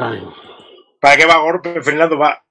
Ay. ¿Para qué va golpe, Fernando? Va.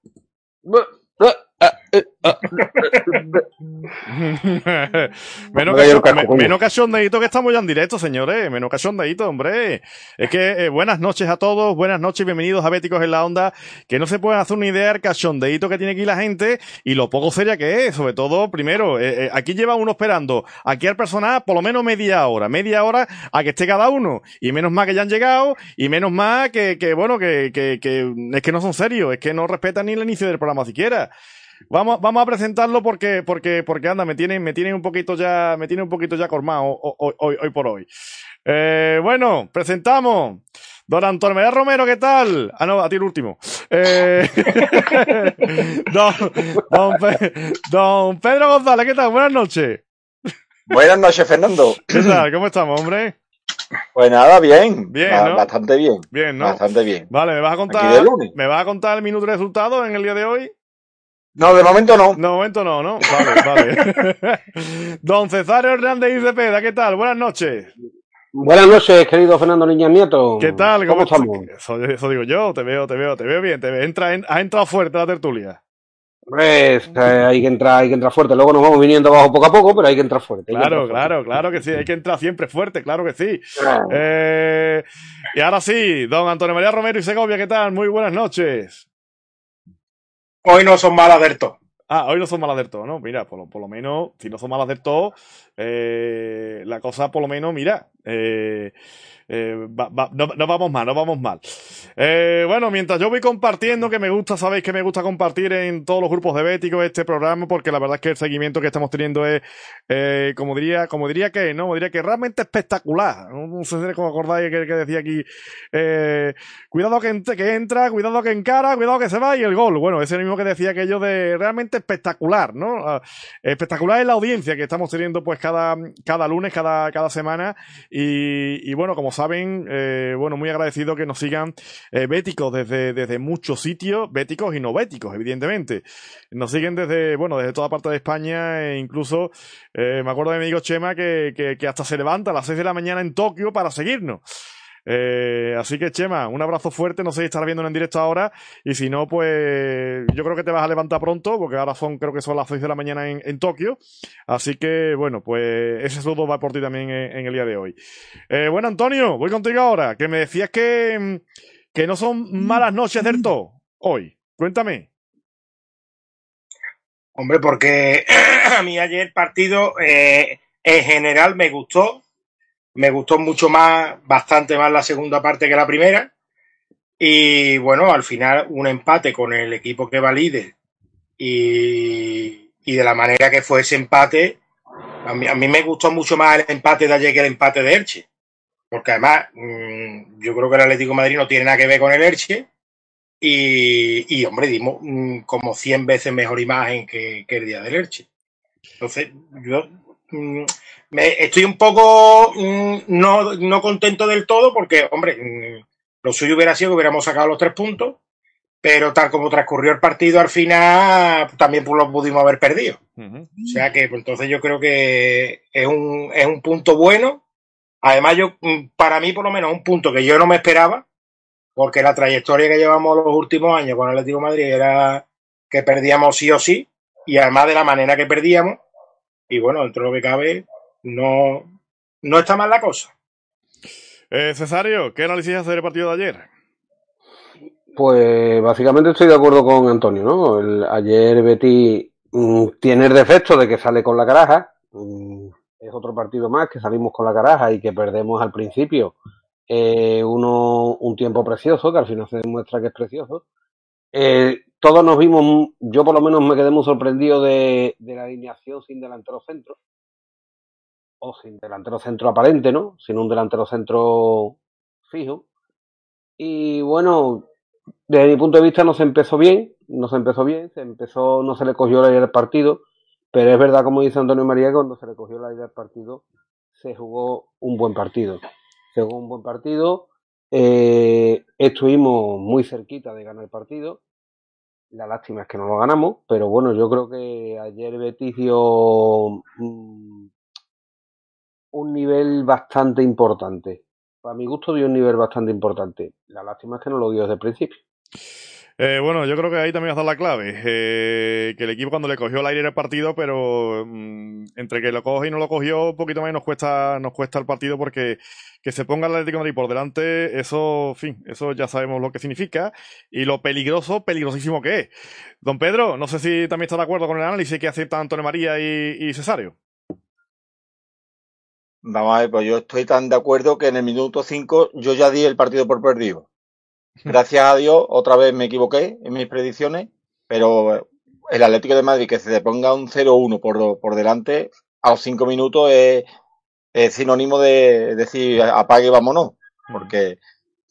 menos, coño. menos que estamos ya en directo, señores. Menos cachondeíto, hombre. Es que eh, buenas noches a todos, buenas noches y bienvenidos a Béticos en la Onda. Que no se pueden hacer una idea del cachondeíto que tiene aquí la gente y lo poco seria que es. Sobre todo, primero, eh, eh, aquí lleva uno esperando aquí al personal por lo menos media hora, media hora a que esté cada uno. Y menos mal que ya han llegado y menos mal que, que bueno, que, que, que es que no son serios, es que no respetan ni el inicio del programa siquiera. Vamos, vamos a presentarlo porque, porque, porque anda, me tienen, me tienen un poquito ya, me tiene un poquito ya cormado hoy, hoy, hoy- por hoy. Eh, bueno, presentamos. Don Antonio Romero, ¿qué tal? Ah, no, a ti el último. Eh, don, don, Pe- don Pedro González, ¿qué tal? Buenas noches. Buenas noches, Fernando. ¿Qué tal? ¿Cómo estamos, hombre? Pues nada, bien. Bien. Bastante bien. Bien, ¿no? Bastante bien. Vale, ¿me vas a Aquí contar, de lunes. me vas a contar el minuto de resultado en el día de hoy? No, de momento no. De momento no, ¿no? Vale, vale. Don Cesario Hernández y Cepeda, ¿qué tal? Buenas noches. Buenas noches, querido Fernando Niñas Nieto. ¿Qué tal? ¿Cómo, estás? estamos? Eso, eso digo yo, te veo, te veo, te veo bien, te veo. Entra, en- has entrado fuerte a la tertulia. Pues, eh, hay que entrar, hay que entrar fuerte. Luego nos vamos viniendo abajo poco a poco, pero hay que entrar fuerte. Claro, entrar claro, claro que sí, hay que entrar siempre fuerte, claro que sí. Eh, y ahora sí, don Antonio María Romero y Segovia, ¿qué tal? Muy buenas noches. Hoy no son malas del todo. Ah, hoy no son malas del todo, ¿no? Mira, por lo, por lo menos, si no son malas del todo, eh, la cosa por lo menos, mira, eh, eh, no, vamos mal, no vamos mal. Eh, bueno, mientras yo voy compartiendo, que me gusta, sabéis que me gusta compartir en todos los grupos de Béticos este programa, porque la verdad es que el seguimiento que estamos teniendo es, eh, como diría, como diría que, ¿no? Diría que realmente espectacular. No, sé si os acordáis que, que decía aquí, eh, cuidado que, que entra, cuidado que encara, cuidado que se va y el gol. Bueno, ese mismo que decía aquello de realmente espectacular, ¿no? Ah, espectacular es la audiencia que estamos teniendo pues cada, cada lunes, cada, cada semana. Y, y bueno, como saben, eh, bueno, muy agradecido que nos sigan eh, béticos desde, desde muchos sitios, béticos y no béticos, evidentemente. Nos siguen desde, bueno, desde toda parte de España e incluso, eh, me acuerdo de mi amigo Chema que, que, que hasta se levanta a las 6 de la mañana en Tokio para seguirnos. Eh, así que Chema, un abrazo fuerte, no sé si estará viendo en directo ahora y si no, pues yo creo que te vas a levantar pronto porque ahora son, creo que son las 6 de la mañana en, Tokio. Así que bueno, pues ese saludo va por ti también en, el día de hoy. Eh, bueno, Antonio, voy contigo ahora, que me decías que, que no son malas noches del hoy. Cuéntame. Hombre, porque a mí ayer el partido eh, en general me gustó. Me gustó mucho más, bastante más la segunda parte que la primera. Y bueno, al final un empate con el equipo que va líder y, y de la manera que fue ese empate, a mí, a mí me gustó mucho más el empate de ayer que el empate de Elche. Porque además, mm, yo creo que el Atlético Madrid no tiene nada que ver con el Elche. Y, y, hombre, dimos mm, como 100 veces mejor imagen que, que el día del Elche. Entonces, yo mm, me, estoy un poco mm, no, no contento del todo porque, hombre, mm, lo suyo hubiera sido que hubiéramos sacado los tres puntos, pero tal como transcurrió el partido, al final también pues, lo pudimos haber perdido. Ujú. O sea que pues, entonces yo creo que es un, es un punto bueno. Además, yo, mm, para mí, por lo menos, un punto que yo no me esperaba, porque la trayectoria que llevamos los últimos años con el Atlético de Madrid era que perdíamos sí o sí, y además de la manera que perdíamos, y bueno, dentro de lo que cabe, no, no está mal la cosa. Eh, Cesario, ¿qué análisis hace del partido de ayer? Pues básicamente estoy de acuerdo con Antonio, ¿no? El- ayer Betty mm, tiene el defecto de que sale con la caraja. Mm, es otro partido más que salimos con la caraja y que perdemos al principio eh, uno, un tiempo precioso, que al final se demuestra que es precioso. Eh, todos nos vimos, yo por lo menos me quedé muy sorprendido de, de la alineación sin delantero centro. O sin delantero centro aparente, ¿no? Sin un delantero centro fijo. Y bueno, desde mi punto de vista no se empezó bien, no se empezó bien, se empezó, no se le cogió la idea del partido, pero es verdad, como dice Antonio María, cuando se le cogió la idea del partido, se jugó un buen partido. Se jugó un buen partido, eh, estuvimos muy cerquita de ganar el partido. La lástima es que no lo ganamos, pero bueno, yo creo que ayer Betis dio mm, un nivel bastante importante. Para mi gusto dio un nivel bastante importante. La lástima es que no lo dio desde el principio. Eh, bueno, yo creo que ahí también está la clave. Eh, que el equipo cuando le cogió el aire en el partido, pero mm, entre que lo coge y no lo cogió, un poquito más nos cuesta, nos cuesta el partido porque que se ponga el Atlético de Madrid por delante, eso, fin, eso ya sabemos lo que significa y lo peligroso, peligrosísimo que es. Don Pedro, no sé si también está de acuerdo con el análisis que acepta Antonio María y, y Cesario. Vamos a ver, pues yo estoy tan de acuerdo que en el minuto 5 yo ya di el partido por perdido. Gracias a Dios, otra vez me equivoqué en mis predicciones, pero el Atlético de Madrid que se ponga un 0-1 por, por delante a los 5 minutos es, es, sinónimo de decir apague y vámonos. Porque,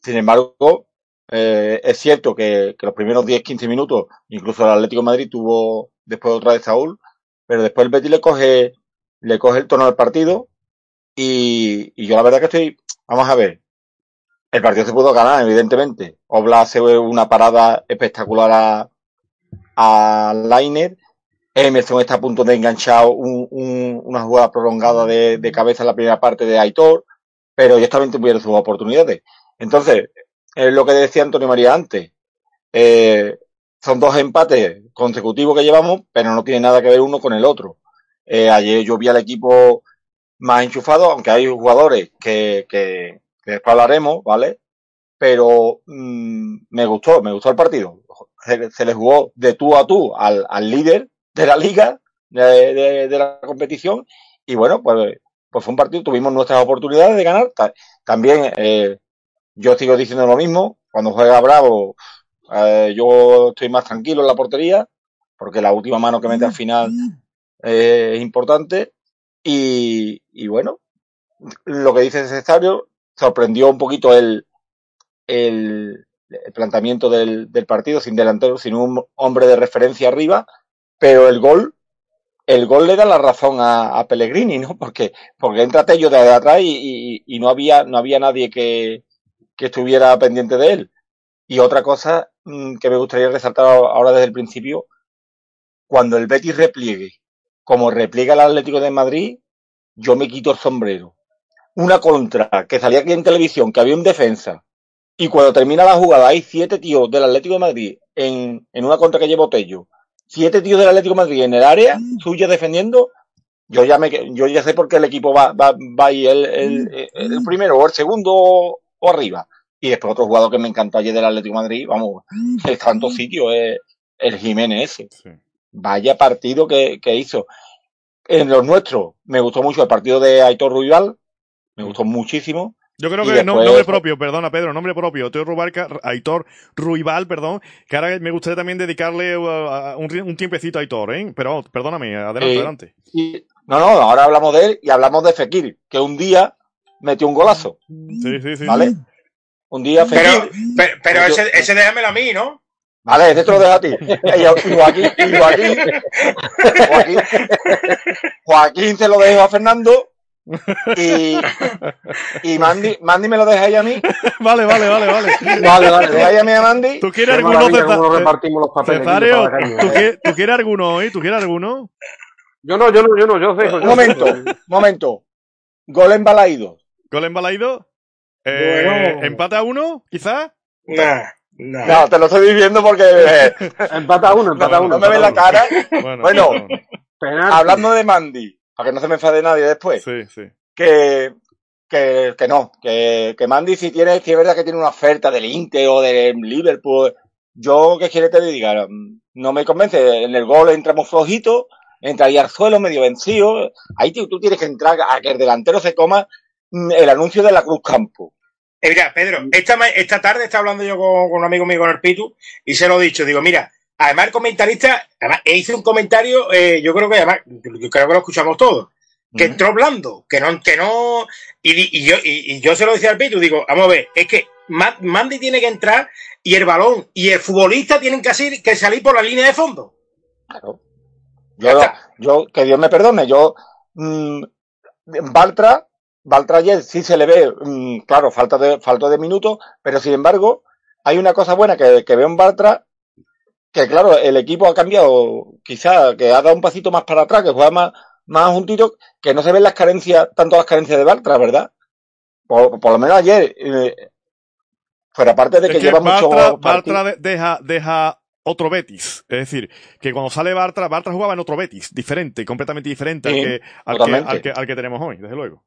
sin embargo, eh, es cierto que, que los primeros 10-15 minutos, incluso el Atlético de Madrid tuvo después otra vez Saúl, pero después el Betis le coge, le coge el tono del partido y, yo la verdad que estoy, vamos a ver, el partido se pudo ganar, evidentemente. Obla hace una parada espectacular a, a Lainer. Emerson está a punto de enganchar un, un, una jugada prolongada de, de, cabeza en la primera parte de Aitor, pero ellos también tuvieron sus oportunidades. Entonces, es lo que decía Antonio María antes. Eh, son dos empates consecutivos que llevamos, pero no tiene nada que ver uno con el otro. Eh, ayer yo vi al equipo más enchufado, aunque hay jugadores que, que, que después hablaremos, ¿vale? Pero mmm, me gustó, me gustó el partido. Se, se, le jugó de tú a tú al, al líder de la liga, de, de, de, la competición, y bueno, pues, pues fue un partido, tuvimos nuestras oportunidades de ganar. También eh, yo sigo diciendo lo mismo, cuando juega Bravo, eh, yo estoy más tranquilo en la portería, porque la última mano que mete al final eh, es importante, y, y bueno, lo que dice Cesario, sorprendió un poquito el, el, planteamiento del, del, partido, sin delantero, sin un hombre de referencia arriba, pero el gol, el gol le da la razón a, a Pellegrini, ¿no? Porque, porque entra Tello de atrás y, y, y, no había, no había nadie que, que estuviera pendiente de él. Y otra cosa mmm, que me gustaría resaltar ahora desde el principio, cuando el Betis repliegue, como repliega el Atlético de Madrid, yo me quito el sombrero una contra que salía aquí en televisión, que había un defensa, y cuando termina la jugada hay siete tíos del Atlético de Madrid en, en una contra que lleva Tello, siete tíos del Atlético de Madrid en el área, suya defendiendo, yo ya me, yo ya sé por qué el equipo va, va, va el, el, primero o el segundo o, arriba. Y después otro jugador que me encantó ayer del Atlético de Madrid, vamos, está en todos sitios, es el Jiménez ese. Sí. Vaya partido que, que hizo. En los nuestros, me gustó mucho el partido de Aitor Ruibal, me gustó muchísimo. Yo creo que después... nombre propio, perdona Pedro, nombre propio, Aitor Rubalca, Aitor Ruibal, perdón, que ahora me gustaría también dedicarle uh, un, un, tiempecito a Aitor, ¿eh? Pero perdóname, adelante, eh, adelante. Y, no, no, ahora hablamos de él y hablamos de Fekir, que un día metió un golazo. Sí, sí, sí. ¿Vale? Un día Fekir. Pero, pero, pero ese, ese déjamelo a mí, ¿no? Vale, ese te lo dejo a ti. Y Joaquín, y Joaquín, Joaquín, Joaquín se lo dejo a Fernando y, y Mandy, Mandy me lo deja ahí a mí. vale, vale, vale, vale. Vale, vale, deja ahí a mí a Mandy. ¿Tú quieres alguno, Cesario? repartimos los papeles Cesario, ¿tú, quieres, ¿tú quieres alguno hoy? ¿Tú quieres alguno? Yo no, yo no, yo no, yo sé. Un momento, momento. Gol embalaído. ¿Gol embalaído? Eh, bueno. ¿Empate a uno, quizás? Nah. No. no, te lo estoy diciendo porque. Eh, empata uno, empata uno. No me ves la cara. Bueno, bueno hablando de Mandy, para que no se me enfade nadie después. Sí, sí. Que, que, que no, que, que Mandy si tiene, si es verdad que tiene una oferta del Inter o del Liverpool, yo que quiere te diga, no me convence, en el gol entramos flojito, entraría al suelo medio vencido, ahí tú, tú tienes que entrar a que el delantero se coma el anuncio de la Cruz Campo. Eh, mira, Pedro, esta, esta tarde estaba hablando yo con, con, un amigo mío, con el Pitu, y se lo he dicho, digo, mira, además el comentarista, además hice un comentario, eh, yo creo que además, yo creo que lo escuchamos todos. que entró blando, que no, que no, y, yo, y, yo se lo decía al Pitu, digo, vamos a ver, es que Mandy tiene que entrar y el balón y el futbolista tienen que, salir, que salir por la línea de fondo. Claro. Yo, que Dios me perdone, yo, mmm, Baltra, Baltra ayer sí se le ve, mmm, claro, falta de, falta de minutos, pero sin embargo, hay una cosa buena que, que veo en Baltra, que claro, el equipo ha cambiado, quizá, que ha dado un pasito más para atrás, que juega más, más juntito, que no se ven las carencias, tanto las carencias de Baltra, ¿verdad? Por, por lo menos ayer, eh, fuera parte de que, lleva mucho. Bartra deja, deja otro Betis. Es decir, que cuando sale Bartra, Bartra jugaba en otro Betis, diferente, completamente diferente al, que, al, que, al, que, tenemos hoy, desde luego.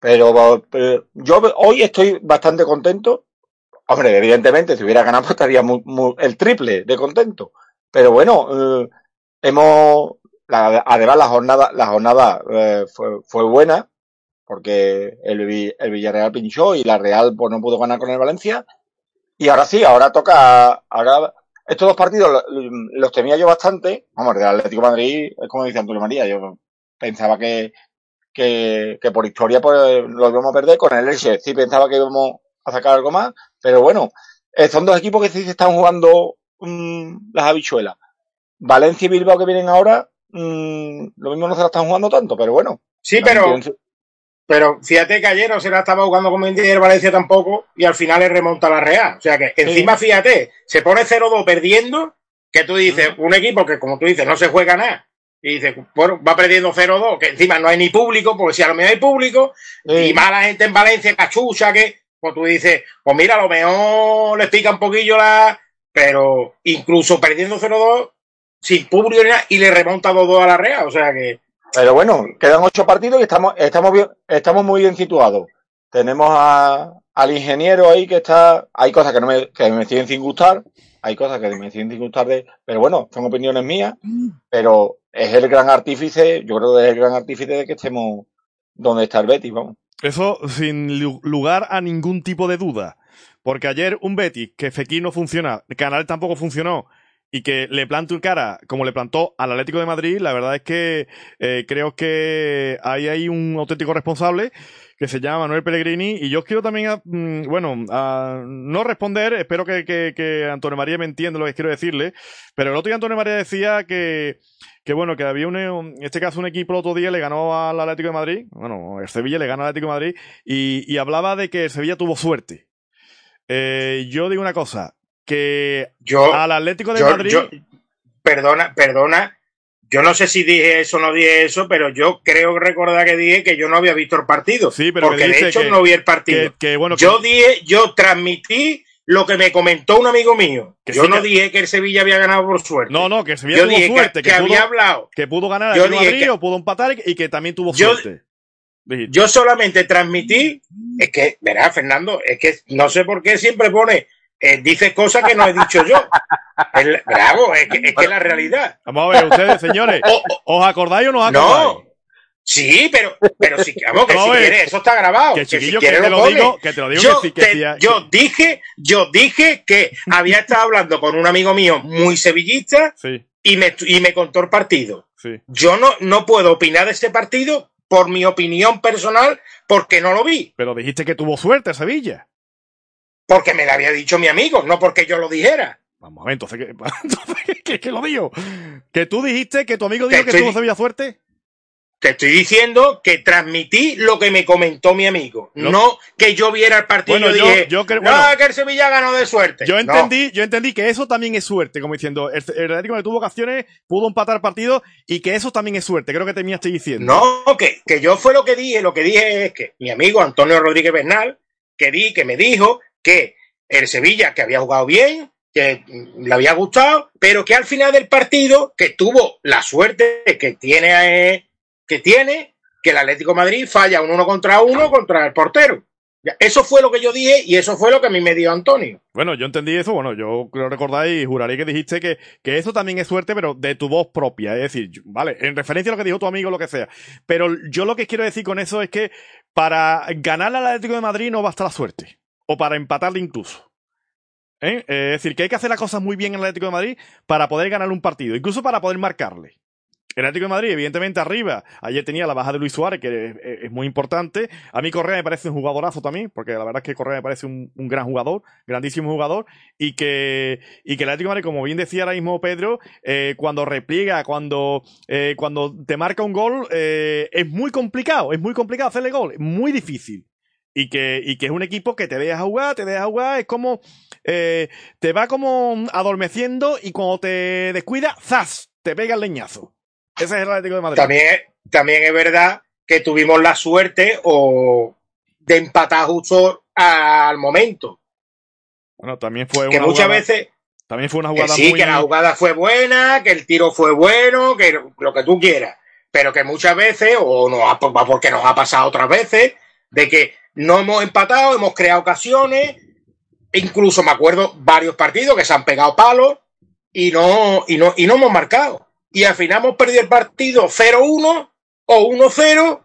Pero, yo hoy estoy bastante contento. Hombre, evidentemente, si hubiera ganado estaría el triple de contento. Pero bueno, eh, hemos, además la jornada, la jornada eh, fue, buena porque el, el Villarreal pinchó y la Real pues no pudo ganar con el Valencia. Y ahora sí, ahora toca, ahora estos dos partidos los, temía yo bastante. Vamos, el Atlético Madrid, es como dice Antonio María, yo pensaba que, que, que por historia pues lo íbamos a perder con el Elche. Sí pensaba que íbamos a sacar algo más, pero bueno, eh, son dos equipos que sí se están jugando mmm, las habichuelas. Valencia y Bilbao que vienen ahora, mmm, lo mismo no se la están jugando tanto, pero bueno. Sí, pero, pero fíjate que ayer no se la estaba jugando como el Valencia tampoco y al final le remonta la Real. O sea que encima, fíjate, se pone 0-2 perdiendo, que tú dices, un equipo que como tú dices no se juega nada. Y dices, bueno, va perdiendo 0-2, que encima no hay ni público, porque si a lo mejor hay público, y mala gente en Valencia, cachucha, que, pues tú dices, pues mira, a lo mejor le pica un poquillo la. Pero incluso perdiendo 0-2, sin público y le remonta 2-2 a la Real. O sea que pero bueno, quedan ocho partidos y estamos, estamos, bien, estamos muy bien situados. Tenemos a, al ingeniero ahí que está. Hay cosas que no me, que me siguen sin gustar, hay cosas que me siguen sin gustar de. Pero bueno, son opiniones mías, pero es el gran artífice, yo creo que es el gran artífice de que estemos donde está el Betis, vamos. Eso sin lugar a ningún tipo de duda. Porque ayer un Betis que Fekir no funciona, Canal tampoco funcionó, y que le plante un cara como le plantó al Atlético de Madrid, la verdad es que eh, creo que hay ahí un auténtico responsable que se llama Manuel Pellegrini y yo quiero también, ah, mm, bueno, a no responder, espero que, que, que, Antonio María me entienda lo que quiero decirle, pero el otro día Antonio María decía que, que bueno, que había un, en este caso un equipo el otro día le ganó al Atlético de Madrid, bueno, el Sevilla le ganó al Atlético de Madrid y, y hablaba de que el Sevilla tuvo suerte. Eh, yo digo una cosa, que yo, al Atlético de Madrid. perdona, perdona. Yo no sé si dije eso o no dije eso, pero yo creo recordar que dije que yo no había visto el partido. Sí, pero porque de hecho no vi el partido. yo dije, yo transmití lo que me comentó un amigo mío. Que yo no dije que el Sevilla había ganado por suerte. No, no, que el Sevilla tuvo suerte. Que, había hablado. Que pudo ganar el Madrid o pudo empatar y que también tuvo suerte. Yo solamente transmití, es que, verá, Fernando, es que no sé por qué siempre pone eh, dice cosas que no he dicho yo. bravo, es que, es que la realidad. Vamos a ver, ustedes, señores, ¿os acordáis o no os acordáis? No. Sí, pero, pero si, vamos, que si quieres, eso está grabado. Que, si quieres, lo, digo, que te lo digo yo, que, yo dije, yo dije que había estado hablando con un amigo mío muy sevillista y, me, y me contó el partido. Yo no, no puedo opinar de este partido por mi opinión personal porque no lo vi. Pero dijiste que tuvo suerte Sevilla. Porque me lo había dicho mi amigo, no porque yo lo dijera. Vamos a ver, entonces, ¿qué, qué, lo digo? ¿Que tú dijiste que tu amigo dijo que tuvo Sevilla fuerte? Te estoy diciendo que transmití lo que me comentó mi amigo. No, que yo viera el partido y yo, dije, yo creo, no, que el Sevilla ganó de suerte. Yo entendí, yo entendí que eso también es suerte, como diciendo, el, Atlético que tuvo ocasiones, pudo empatar partido y que eso también es suerte. Creo que te estoy diciendo. No, que, que yo fue lo que dije. Lo que dije es que mi amigo Antonio Rodríguez Bernal, que di, que me dijo que el Sevilla, que había jugado bien, que le había gustado, pero que al final del partido, que tuvo la suerte que tiene, que tiene, que el Atlético Madrid falla un uno contra uno contra el portero. Eso fue lo que yo dije y eso fue lo que a mí me dio Antonio. Bueno, yo entendí eso, bueno, yo creo recordar y juraré que dijiste que, que eso también es suerte, pero de tu voz propia, es decir, vale, en referencia a lo que dijo tu amigo, lo que sea. Pero yo lo que quiero decir con eso es que para ganar al Atlético de Madrid no basta la suerte o para empatarle incluso. ¿Eh? es decir, que hay que hacer las cosas muy bien en el Atlético de Madrid para poder ganar un partido, incluso para poder marcarle. El Atlético de Madrid, evidentemente, arriba. Ayer tenía la baja de Luis Suárez, que es, muy importante. A mí Correa me parece un jugadorazo también, porque la verdad es que Correa me parece un, gran jugador, grandísimo jugador, y que, y que el Atlético de Madrid, como bien decía ahora mismo Pedro, eh, cuando repliega, cuando, eh, cuando te marca un gol, eh, es muy complicado, es muy complicado hacerle gol, muy difícil. Y que, y que es un equipo que te deja jugar, te deja jugar, es como, te va como adormeciendo y cuando te descuida, ¡zas! Te pega el leñazo. Ese es el Atlético de Madrid. También, también es verdad que tuvimos la suerte o de empatar justo al momento. Bueno, también fue que muchas veces también fue una jugada que sí, que la jugada fue buena, que el tiro fue bueno, que lo que tú quieras, pero que muchas veces o no porque nos ha pasado otras veces de que no hemos empatado, hemos creado ocasiones, incluso me acuerdo varios partidos que se han pegado palos y no y no y no hemos marcado y al final hemos perdido el partido 0-1 o 1-0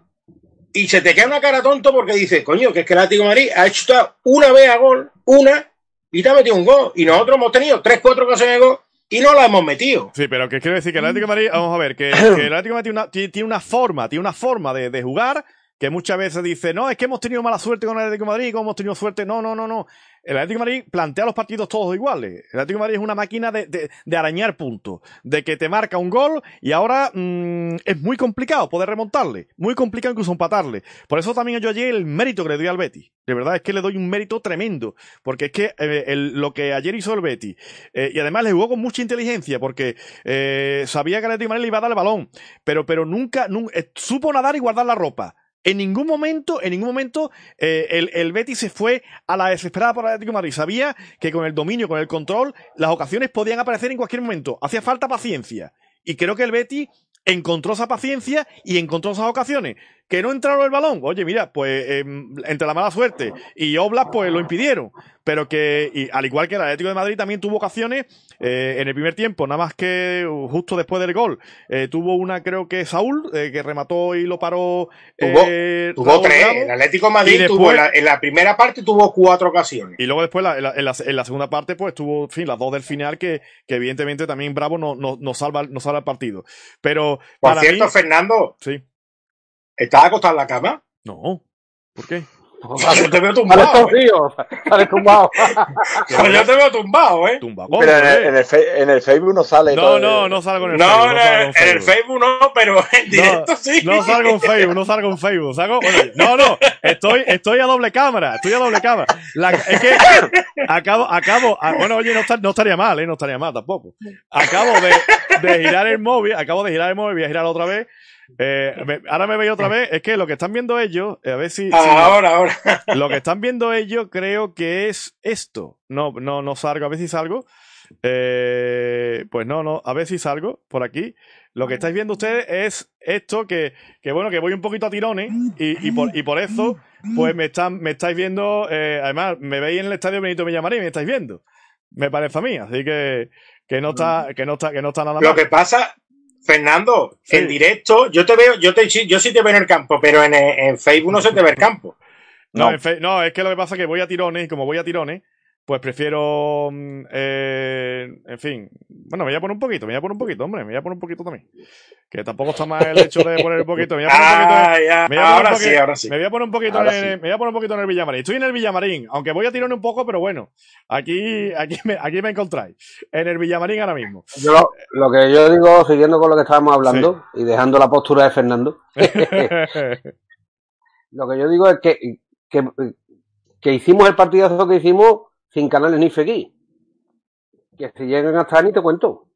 y se te queda una cara tonto porque dices, coño, que es que el Atlético Madrid ha hecho una vez a gol, una, y te ha metido un gol. Y nosotros hemos tenido 3-4 ocasiones de gol y no la hemos metido. Sí, pero que quiero decir que el Atlético de Madrid, vamos a ver, que, el Atlético Madrid tiene una, forma, tiene una forma de, de jugar que muchas veces dice, no, es que hemos tenido mala suerte con el Atlético de Madrid, como hemos tenido suerte. No, no, no, no. El Atlético de Madrid plantea los partidos todos iguales. El Atlético de Madrid es una máquina de, de, arañar puntos, de que te marca un gol y ahora mm, es muy complicado poder remontarle, muy complicado incluso empatarle. Por eso también yo ayer el mérito que le doy al Betis. De verdad es que le doy un mérito tremendo, porque es que eh, lo que ayer hizo el Betis, eh, y además le jugó con mucha inteligencia, porque eh, sabía que el Atlético de Madrid le iba a dar el balón, pero, pero nunca, nunca supo nadar y guardar la ropa en ningún momento, en ningún momento, eh, el, el Betis se fue a la desesperada por Atlético de Madrid. Sabía que con el dominio, con el control, las ocasiones podían aparecer en cualquier momento. Hacía falta paciencia. Y creo que el Betis encontró esa paciencia y encontró esas ocasiones. Que no entraron el balón. Oye, mira, pues em, entre la mala suerte y Oblas, pues lo impidieron. Pero que, y, al igual que el Atlético de Madrid, también tuvo ocasiones eh, en el primer tiempo, nada más que justo después del gol. Eh, tuvo una, creo que Saúl, eh, que remató y lo paró. Tuvo, tres. el Atlético de Madrid tuvo, en la, primera parte tuvo cuatro ocasiones. Y luego después, en, la, en, la, segunda parte, pues tuvo, en fin, las dos del final, que, que evidentemente también Bravo no, no, no, salva, no salva el partido. Pero. Por cierto, Fernando. Sí. ¿Estás acostado en la cama? No. ¿Por qué? yo te veo tumbado. Sale tumbado. Pero yo te veo tumbado, ¿eh? Tumbado. Pero en el, en, el, Facebook no sale. No, no, no salgo en el no, Facebook. No, en, el Facebook no, pero en directo sí. No salgo en Facebook, no salgo en Facebook. Salgo, no, no, estoy, estoy a doble cámara, estoy a doble cámara. es que acabo, acabo, bueno, oye, no, no, estaría mal, ¿eh? No estaría mal tampoco. Acabo de, de girar el móvil, acabo de girar el móvil, voy a girar otra vez eh, ahora me veis otra vez. Es que lo que están viendo ellos, eh, a ver si. ahora, ahora. Lo que están viendo ellos creo que es esto. No, no, no salgo, a ver si salgo. Eh, pues no, no, a ver si salgo por aquí. Lo que estáis viendo ustedes es esto que, que bueno, que voy un poquito a tirones y, y, por, y por eso, pues me, están, me estáis viendo, además, me veis en el estadio Benito Villamarín me estáis viendo. Me parece a mí, así que, que no está, que no está, que no está nada mal. Lo que pasa, Fernando, en directo, yo te veo, yo te yo sí te veo en el campo, pero en, en Facebook no se te ve el campo. No, no, es que lo que pasa es que voy a tirones y como voy a tirones, pues prefiero, mm, eh, en fin, bueno, me voy a poner un poquito, me voy a poner un poquito, hombre, me voy a poner un poquito también. Que tampoco está mal el hecho de poner un poquito. Me voy a poner un poquito. ahora sí, ahora sí. Me voy a poner un poquito, en el, me voy a poner un poquito en el Villamarín. Estoy en el Villamarín, aunque voy a tirar un poco, pero bueno, aquí, aquí me, aquí me encontráis. En el Villamarín ahora mismo. Yo, lo que yo digo, siguiendo con lo que estábamos hablando y dejando la postura de Fernando, lo que yo digo es que, que, que hicimos el partidazo que hicimos sin canales ni FX. Que si llegan hasta ni te cuento.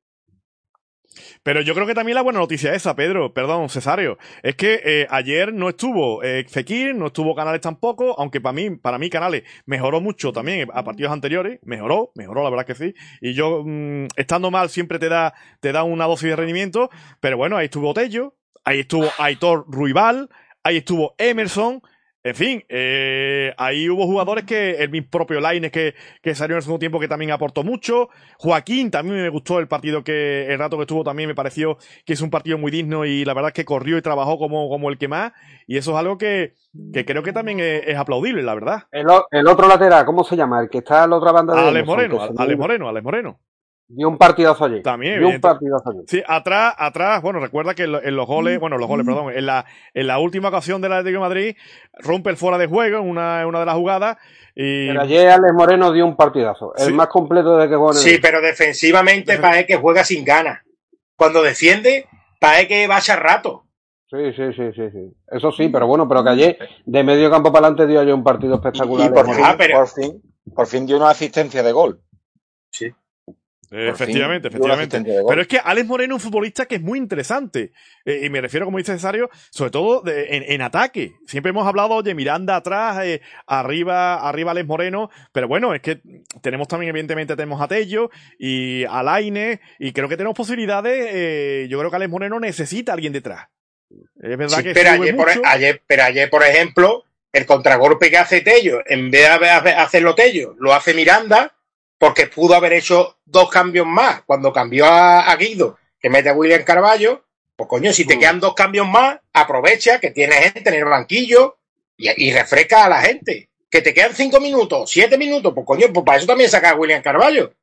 Pero yo creo que también la buena noticia esa, Pedro, perdón, Cesario, es que eh, ayer no estuvo eh, Fekir, no estuvo Canales tampoco, aunque para mí, para mí Canales mejoró mucho también a partidos anteriores, mejoró, mejoró, la verdad que sí, y yo, mm, estando mal, siempre te da, te da una dosis de rendimiento, pero bueno, ahí estuvo Tello, ahí estuvo Aitor Ruibal, ahí estuvo Emerson, en fin, eh, ahí hubo jugadores que, el mismo propio Laines que, que salió en el segundo tiempo que también aportó mucho. Joaquín también me gustó el partido que, el rato que estuvo también me pareció que es un partido muy digno y la verdad es que corrió y trabajó como, como el que más. Y eso es algo que, que creo que también es, aplaudible, la verdad. El, el, otro lateral, ¿cómo se llama? El que está a la otra banda de Alex Moreno, Alex Moreno, Alex Moreno. Dio un partidazo allí. También, Dio un partidazo allí. Sí, atrás, atrás, bueno, recuerda que en, lo- en los goles, bueno, los goles, perdón, en la, en la última ocasión del Atlético de Madrid, rompe el fuera de juego en una, en una de las jugadas y Pero ayer Alex Moreno dio un partidazo. El más completo de que el Sí, pero defensivamente parece que juega sin ganas. Cuando defiende, parece que va a rato. Sí, sí, sí, sí, sí. Eso sí, pero bueno, pero que ayer de medio campo para adelante dio ayer un partido espectacular. y por, fin. Ah, pero- por fin, por fin dio una asistencia de gol. Sí. Por efectivamente, efectivamente. Pero es que Alex Moreno es un futbolista que es muy interesante. Eh, y me refiero, como dice Cesario, sobre todo de- en, en ataque. Siempre hemos hablado de Miranda atrás, eh, arriba, arriba Alex Moreno. Pero bueno, es que tenemos también, evidentemente, tenemos a Tello y a Laine. Y creo que tenemos posibilidades. eh, yo creo que Alex Moreno necesita a alguien detrás. Es verdad Sí, que pero, ayer, por, ayer, pero ayer, por ejemplo, el contragolpe que hace Tello, en vez de hacerlo Tello, lo hace Miranda, porque pudo haber hecho dos cambios más. Cuando cambió a, a Guido, que mete a William Carballo, pues coño, si te Mm. quedan dos cambios más, aprovecha que tienes gente en el banquillo y, y refresca a la gente. Que te quedan cinco minutos, siete minutos, pues coño, pues para eso también saca a William Carballo.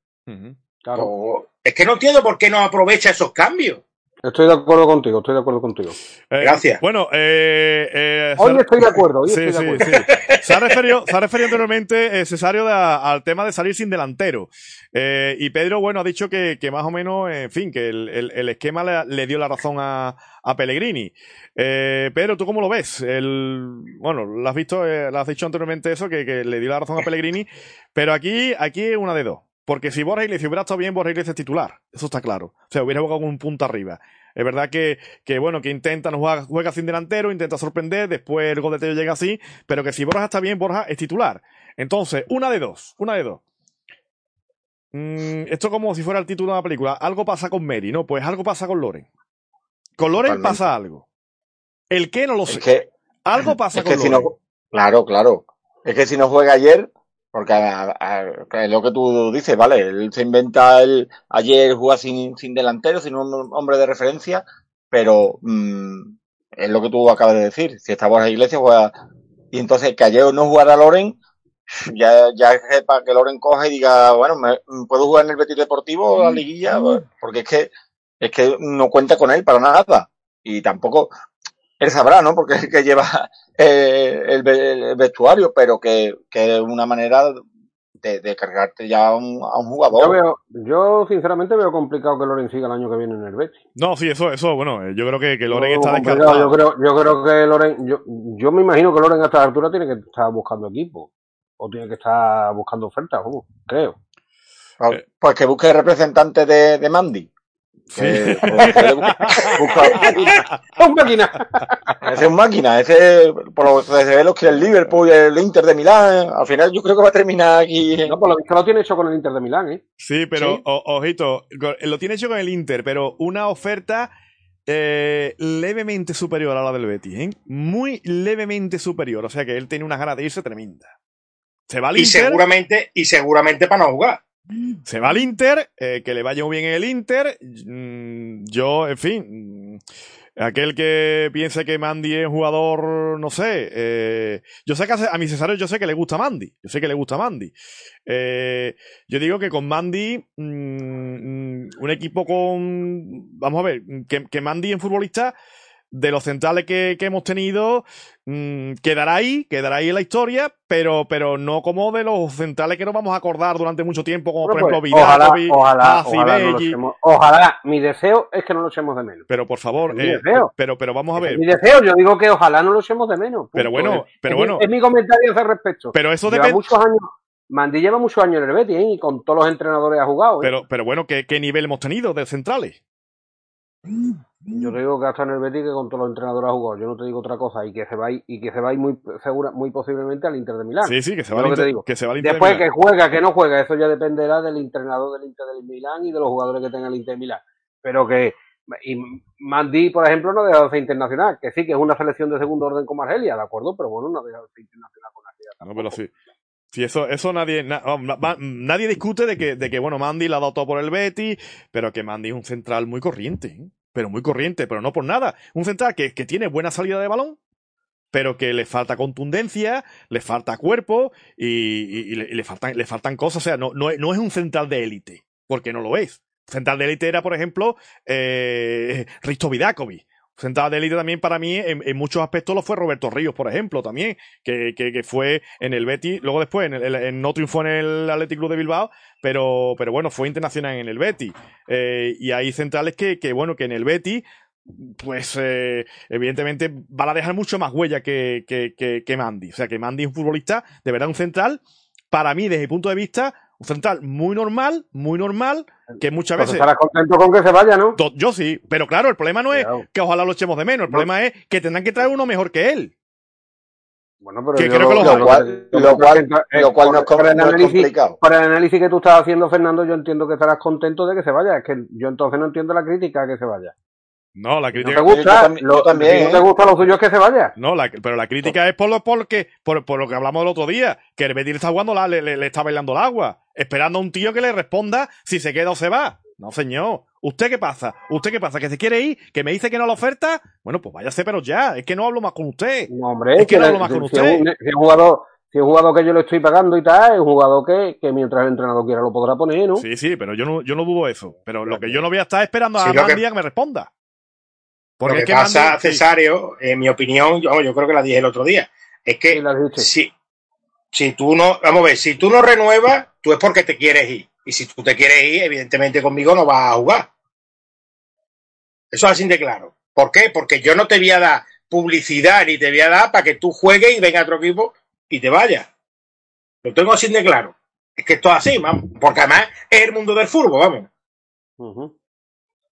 Claro. Pues, es que no entiendo por qué no aprovecha esos cambios. Estoy de acuerdo contigo, estoy de acuerdo contigo. Eh, Gracias. Bueno, eh, eh, Hoy estoy de acuerdo, hoy Sí, estoy de sí, acuerdo. sí. Se ha referido, se ha referido anteriormente, eh, Cesario, de- al tema de salir sin delantero. Eh, y Pedro, bueno, ha dicho que, que más o menos, en fin, que el, el- el esquema le, le dio la razón a, a Pellegrini. Eh, Pedro, ¿tú cómo lo ves? El, bueno, lo has visto, eh, lo has dicho anteriormente eso, que, que le dio la razón a Pellegrini. Pero aquí, aquí es una de dos. Porque si Borja Iglesias hubiera estado bien, Borja Iglesias es titular. Eso está claro. O sea, hubiera jugado con un punto arriba. Es verdad que, que bueno, que intenta, no juega, juega sin delantero, intenta sorprender, después el gol de Tello llega así, pero que si Borja está bien, Borja es titular. Entonces, una de dos, una de dos. Mm, esto como si fuera el título de una película. Algo pasa con Mary, ¿no? Pues algo pasa con Loren. Con Loren Totalmente. pasa algo. El qué no lo sé. Es que, algo pasa es con que si Loren. no, claro, claro. Es que si no juega ayer, porque a- lo que tú dices, vale, él se inventa el ayer juega sin, sin delantero, sin un hombre de referencia, pero mm, es lo que tú acabas de decir. Si está Borja Iglesias, juega. Y entonces que ayer no jugara Loren, ya, ya es para que Loren coja y diga, bueno, me, puedo jugar en el Betis Deportivo, la liguilla, porque es que, es que no cuenta con él para nada. Y tampoco, él sabrá, ¿no? Porque es el que lleva eh, el, ve- el vestuario, pero que, que es una manera de, de cargarte ya a un, a un Yo, jugador. veo, yo sinceramente veo complicado que Loren siga el año que viene en el Betis. No, sí, eso, eso, bueno, eh, yo creo que, que Loren Yo está descartado. Yo creo, yo creo que Loren, yo, yo me imagino que Loren a esta altura tiene que estar buscando equipo. O tiene que estar buscando ofertas, vamos, creo. Pues, pues que busque representante de, de Mandy. Busca- ¡Un máquina! ese es un máquina, ese, por lo que se ve, los que el Liverpool y el Inter de Milán, al final yo creo que va a terminar aquí. No, por lo visto lo tiene hecho con el Inter de Milán, ¿eh? Sí, pero Sí. o- ojito, go- lo tiene hecho con el Inter, pero una oferta eh, levemente superior a la del Betis, ¿eh? Muy levemente superior. O sea que él tiene unas ganas de irse tremenda. Se va al Y Inter, seguramente, y seguramente para no jugar. se va al Inter, eh, que le vaya muy bien en el Inter. Mm, yo, en fin, mm, aquel que piense que Mandy es jugador, no sé, eh, yo sé que a, mi Cesario yo sé que le gusta Mandy, yo sé que le gusta Mandy. Eh, yo digo que con Mandy, mm, un equipo con, vamos a ver, que, que Mandy en futbolista, de los centrales que, que hemos tenido, mm, quedará ahí, quedará ahí en la historia, pero, pero no como de los centrales que nos vamos a acordar durante mucho tiempo, como por ejemplo pues, ojalá, Vidakovic, ojalá, ojalá, no ojalá, mi deseo es que no lo echemos de menos. Pero por favor, eh, deseo. pero, pero vamos a ver. es mi deseo, yo digo que ojalá no lo echemos de menos. punto. Pero bueno, pero es, bueno. es mi comentario a ese respecto. Pero eso depende. muchos años, Mandí lleva muchos años en el Betis, ¿eh? Y con todos los entrenadores ha jugado, ¿eh? Pero, pero bueno, ¿qué, qué nivel hemos tenido de centrales? Yo te digo que hasta en el Betis que con todos los entrenadores ha jugado. Yo no te digo otra cosa. Y que se va y que se va a ir muy segura, muy posiblemente al Inter de Milán. Sí, sí, que se va al que te Inter, digo. que se va al Inter de Después Milán. que juega, que no juega, eso ya dependerá del entrenador del Inter de Milán y de los jugadores que tenga el Inter de Milán. Pero que y Mandy, por ejemplo, no ha dejado de ser internacional, que sí, que es una selección de segundo orden como Argelia, ¿de acuerdo? Pero bueno, no ha dejado de ser internacional con Argelia. No, pero sí. Sí, eso, eso nadie, na- oh, nadie discute de que, de que, bueno, Mandy la ha dado todo por el Betty, pero que Mandy es un central muy corriente, ¿eh? Pero muy corriente, pero no por nada. Un central que, que tiene buena salida de balón, pero que le falta contundencia, le falta cuerpo y, le, le faltan, le faltan cosas. O sea, no, no, no es un central de élite. porque no lo es. Central de élite era, por ejemplo, eh, Risto Vidakovic. Central de élite también para mí en, en, muchos aspectos lo fue Roberto Ríos, por ejemplo, también, que, que, que fue en el Betis, luego después en el, en, no triunfó en el Athletic Club de Bilbao, pero, pero bueno, fue internacional en el Betis. Eh, y hay centrales que, que, bueno, que en el Betis pues eh, evidentemente van a dejar mucho más huella que, que, que, que Mandy. O sea que Mandy es un futbolista, de verdad un central, para mí desde mi punto de vista, un central muy normal, muy normal, que muchas Pues veces... estarás contento con que se vaya, ¿no? Do- Yo sí, pero claro, el problema no es que ojalá lo echemos de menos, el problema es que tendrán que traer uno mejor que él. Bueno, pero Que yo creo que lo- los lo- Lo cual, lo cual, que, eh, lo cual no es, por- el análisis- complicado. Por el análisis que tú estás haciendo, Fernando, yo entiendo que estarás contento de que se vaya. Es que yo entonces no entiendo la crítica a que se vaya. No, la No crítica... te gusta, lo, también, si no te ¿eh? gusta lo suyo es que se vaya. No, la- pero la crítica es por lo, porque, por, por lo que hablamos el otro día, que el Betis le está jugando la, le, le- le está bailando el agua, esperando a un tío que le responda si se queda o se va. No, señor. ¿Usted qué pasa? ¿Usted qué pasa? ¿Que se quiere ir? ¿Que me dice que no la oferta? Bueno, pues váyase, pero ya. Es que no hablo más con usted. No, hombre, Es que no hablo más con si usted. es un- si es jugador, si es un jugador que yo le estoy pagando y tal, es un jugador que, que mientras el entrenador quiera lo podrá poner, ¿no? Sí, sí, pero yo no, yo no dudo eso. Pero lo que yo no voy a estar esperando a Sí, lo que- Mandy a que me responda. Porque que pasa, sí. Cesario, en mi opinión, yo, yo creo que la dije el otro día, es que si, si tú no, vamos a ver, si tú no renuevas, tú es porque te quieres ir. Y si tú te quieres ir, evidentemente conmigo no vas a jugar. Eso es así de claro. ¿Por qué? Porque yo no te voy a dar publicidad ni te voy a dar para que tú juegues y venga otro equipo y te vayas. Lo tengo así de claro. Es que esto es así, vamos. Porque además es el mundo del fútbol, vamos. Ujú.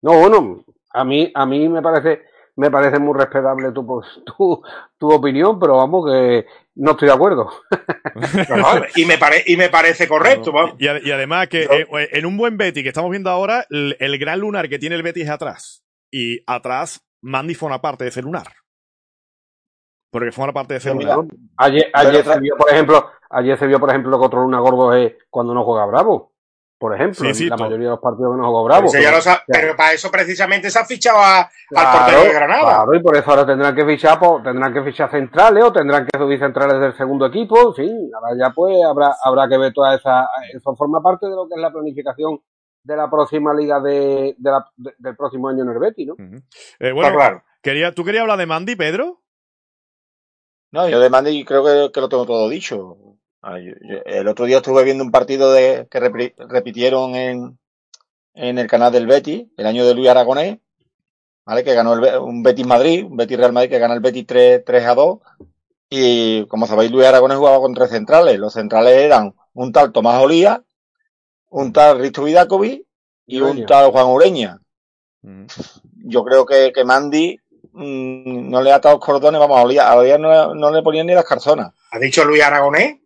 No, bueno, a mí, a mí me parece, me parece muy respetable tu, pos- tu, tu opinión, pero vamos que no estoy de acuerdo. No, y, me pare- y me parece correcto, vamos. Y, ade- y además que Yo- eh, en un buen Betis que estamos viendo ahora, el, el gran lunar que tiene el Betis es atrás. Y atrás, Mandy forma parte de ese lunar. Porque forma parte de ese lunar. Ayer, ayer se vio, por ejemplo, ayer se vio, por ejemplo, que otro Luna Gordo es cuando no juega Bravo. Por ejemplo, Sí, sí, en la mayoría de los partidos que no juega Bravo. Ya pero para eso precisamente se ha fichado a- al portero de Granada. Claro, y por eso ahora tendrán que fichar, pues, tendrán que fichar centrales o tendrán que subir centrales del segundo equipo. Sí, ahora ya pues habrá, habrá que ver toda esa, eso forma parte de lo que es la planificación de la próxima liga de, de la- de- del próximo año en el Betis, ¿no? Eh, bueno, claro. quería, ¿tú querías hablar de Mandy, Pedro? No, yo de Mandy creo que, que lo tengo todo dicho. Ah, yo- yo- el otro día estuve viendo un partido de, que repri- repitieron en, en el canal del Betis, el año de Luis Aragonés, ¿vale? Que ganó el, un Betis Madrid, un Betis Real Madrid que gana el Betis 3, 3 a 2. Y como sabéis, Luis Aragonés jugaba con tres centrales. Los centrales eran un tal Tomás Olía, un tal Risto Vidakovic y un tal Juan Ureña. Ujú. Yo creo que, que Mandy mm, no le ha atado los cordones, vamos, a Olía, a Olía no, no le ponían ni las carzonas. ¿Ha dicho Luis Aragonés?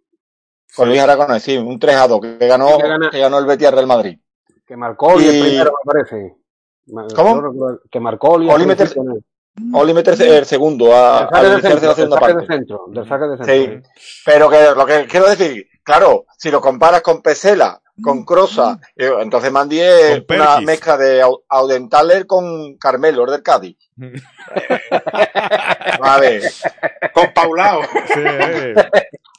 Con Luis Aragonés, sí, un 3 a 2 que ganó, Que gana- que ganó el Betis al Real Madrid. Que marcó y el primero, me parece. ¿Cómo? Que marcó y Oli mete- Oli el, el segundo a, del saque al de centro, la del segunda de parte. centro, del saque de centro. Sí, pero que lo que quiero decir, claro, si lo comparas con Pesela, con Crosa, eh, entonces Mandy es Con una mezcla de Au- Audentaler con Carmelo, el del Cádiz. Vale. Con Paulao. Sí, eh.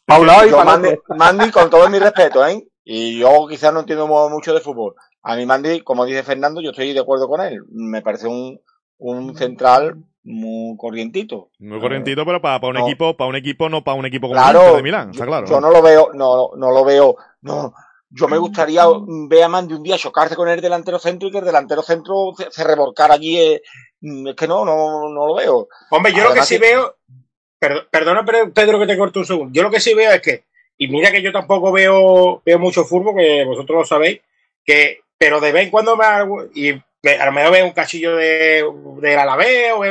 Paulao y Yo, Palacio. Mandy, Mandy, con todo mi respeto, ¿eh? Y yo quizás no entiendo mu- mucho de fútbol. A mí Mandy, como dice Fernando, yo estoy de acuerdo con él. Me parece un, un central muy corrientito. Muy corrientito, pero para, un No. equipo, para un equipo, no para un equipo como el Claro, Inter de Milán, está yo, claro. yo no lo veo, no, no lo veo, no. Yo me gustaría ver a Mandy un día chocarse con el delantero centro y que el delantero centro se, se revolcara allí. eh, mm, Es que no, no, no lo veo. Hombre, yo lo que sí que- veo, perdona Pedro, que te corto un segundo, yo lo que sí veo es que, y mira que yo tampoco veo, veo mucho fútbol, que vosotros lo sabéis, que, pero de vez en cuando me hago- y a lo mejor veo un cachillo de, del Alavés, o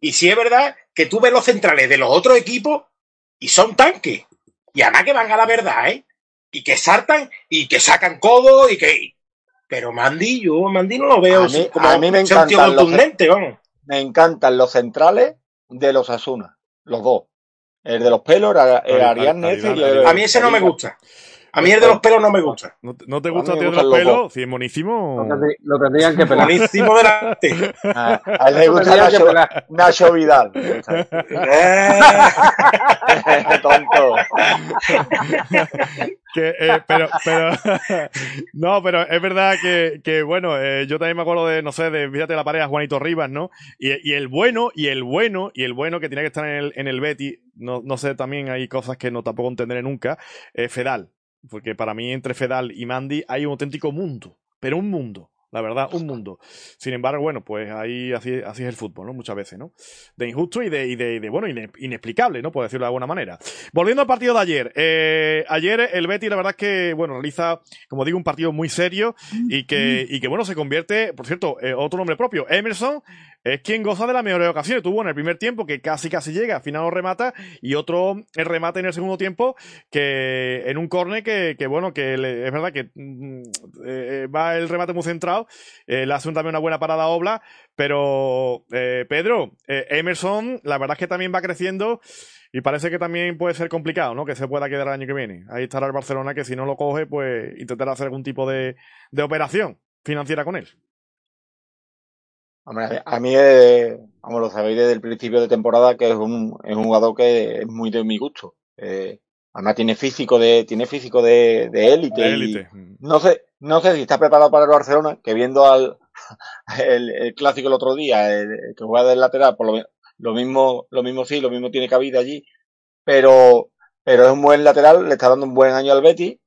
y sí es verdad que tú ves los centrales de los otros equipos y son tanques, y además que van a la verdad, ¿eh? Y que saltan y que sacan codos y que... Pero Mandy, yo Mandy no lo veo A mí- como a mí me encantan los- contundente, vamos. Me encantan los centrales de los Asuna, los dos. El de los pelos, era- el Ari- Ariadne Ari- Ari- A mí ese no me gusta. A mí el de los pelos no me gusta. ¿No, te- no te A gusta tío, de los los pelos? Si es monísimo. Lo tendrí- Lo tendrían que pelar. Buenísimo delante. Ah, a él le gusta Nacho. Nacho Vidal. Eh, Tonto. que, eh, pero, pero, no, pero es verdad que, que bueno, eh, yo también me acuerdo de, no sé, de, fíjate la pareja Juanito Rivas, ¿no? Y, y, el bueno, y el bueno, y el bueno que tiene que estar en el, en el Betty, no, no sé, también hay cosas que no tampoco entenderé nunca, eh, Fedal. Porque para mí entre Fedal y Mandy hay un auténtico mundo, pero un mundo la verdad, un mundo. Sin embargo, bueno, pues ahí así, así es el fútbol, ¿no? Muchas veces, ¿no? De injusto y de, y de, de bueno, inexplicable, ¿no? Por decirlo de alguna manera. Volviendo al partido de ayer. Eh, ayer el Betty, la verdad es que, bueno, realiza, como digo, un partido muy serio y que, y que bueno, se convierte, por cierto, eh, otro nombre propio. Emerson es quien goza de las mejores ocasiones. Tuvo en el primer tiempo que casi casi llega, al final lo remata, y otro el remate en el segundo tiempo que en un córner que, bueno, que es verdad que mm, eh, va el remate muy centrado, eh, le hace también una buena parada a Obla, pero eh, Pedro, eh, Emerson, la verdad es que también va creciendo. Y parece que también puede ser complicado, ¿no? Que se pueda quedar el año que viene. Ahí estará el Barcelona que si no lo coge, pues intentará hacer algún tipo de operación financiera con él. Hombre, a mí, es, vamos, lo sabéis desde el principio de temporada que es un, es un jugador que es muy de mi gusto. Eh, además tiene físico de, tiene físico de, de élite. No sé, no sé si está preparado para el Barcelona, que viendo al, el, el clásico el otro día, el, que juega del lateral, por lo, lo mismo, lo mismo sí, lo mismo tiene cabida allí, pero, pero es un buen lateral, le está dando un buen año al Betty,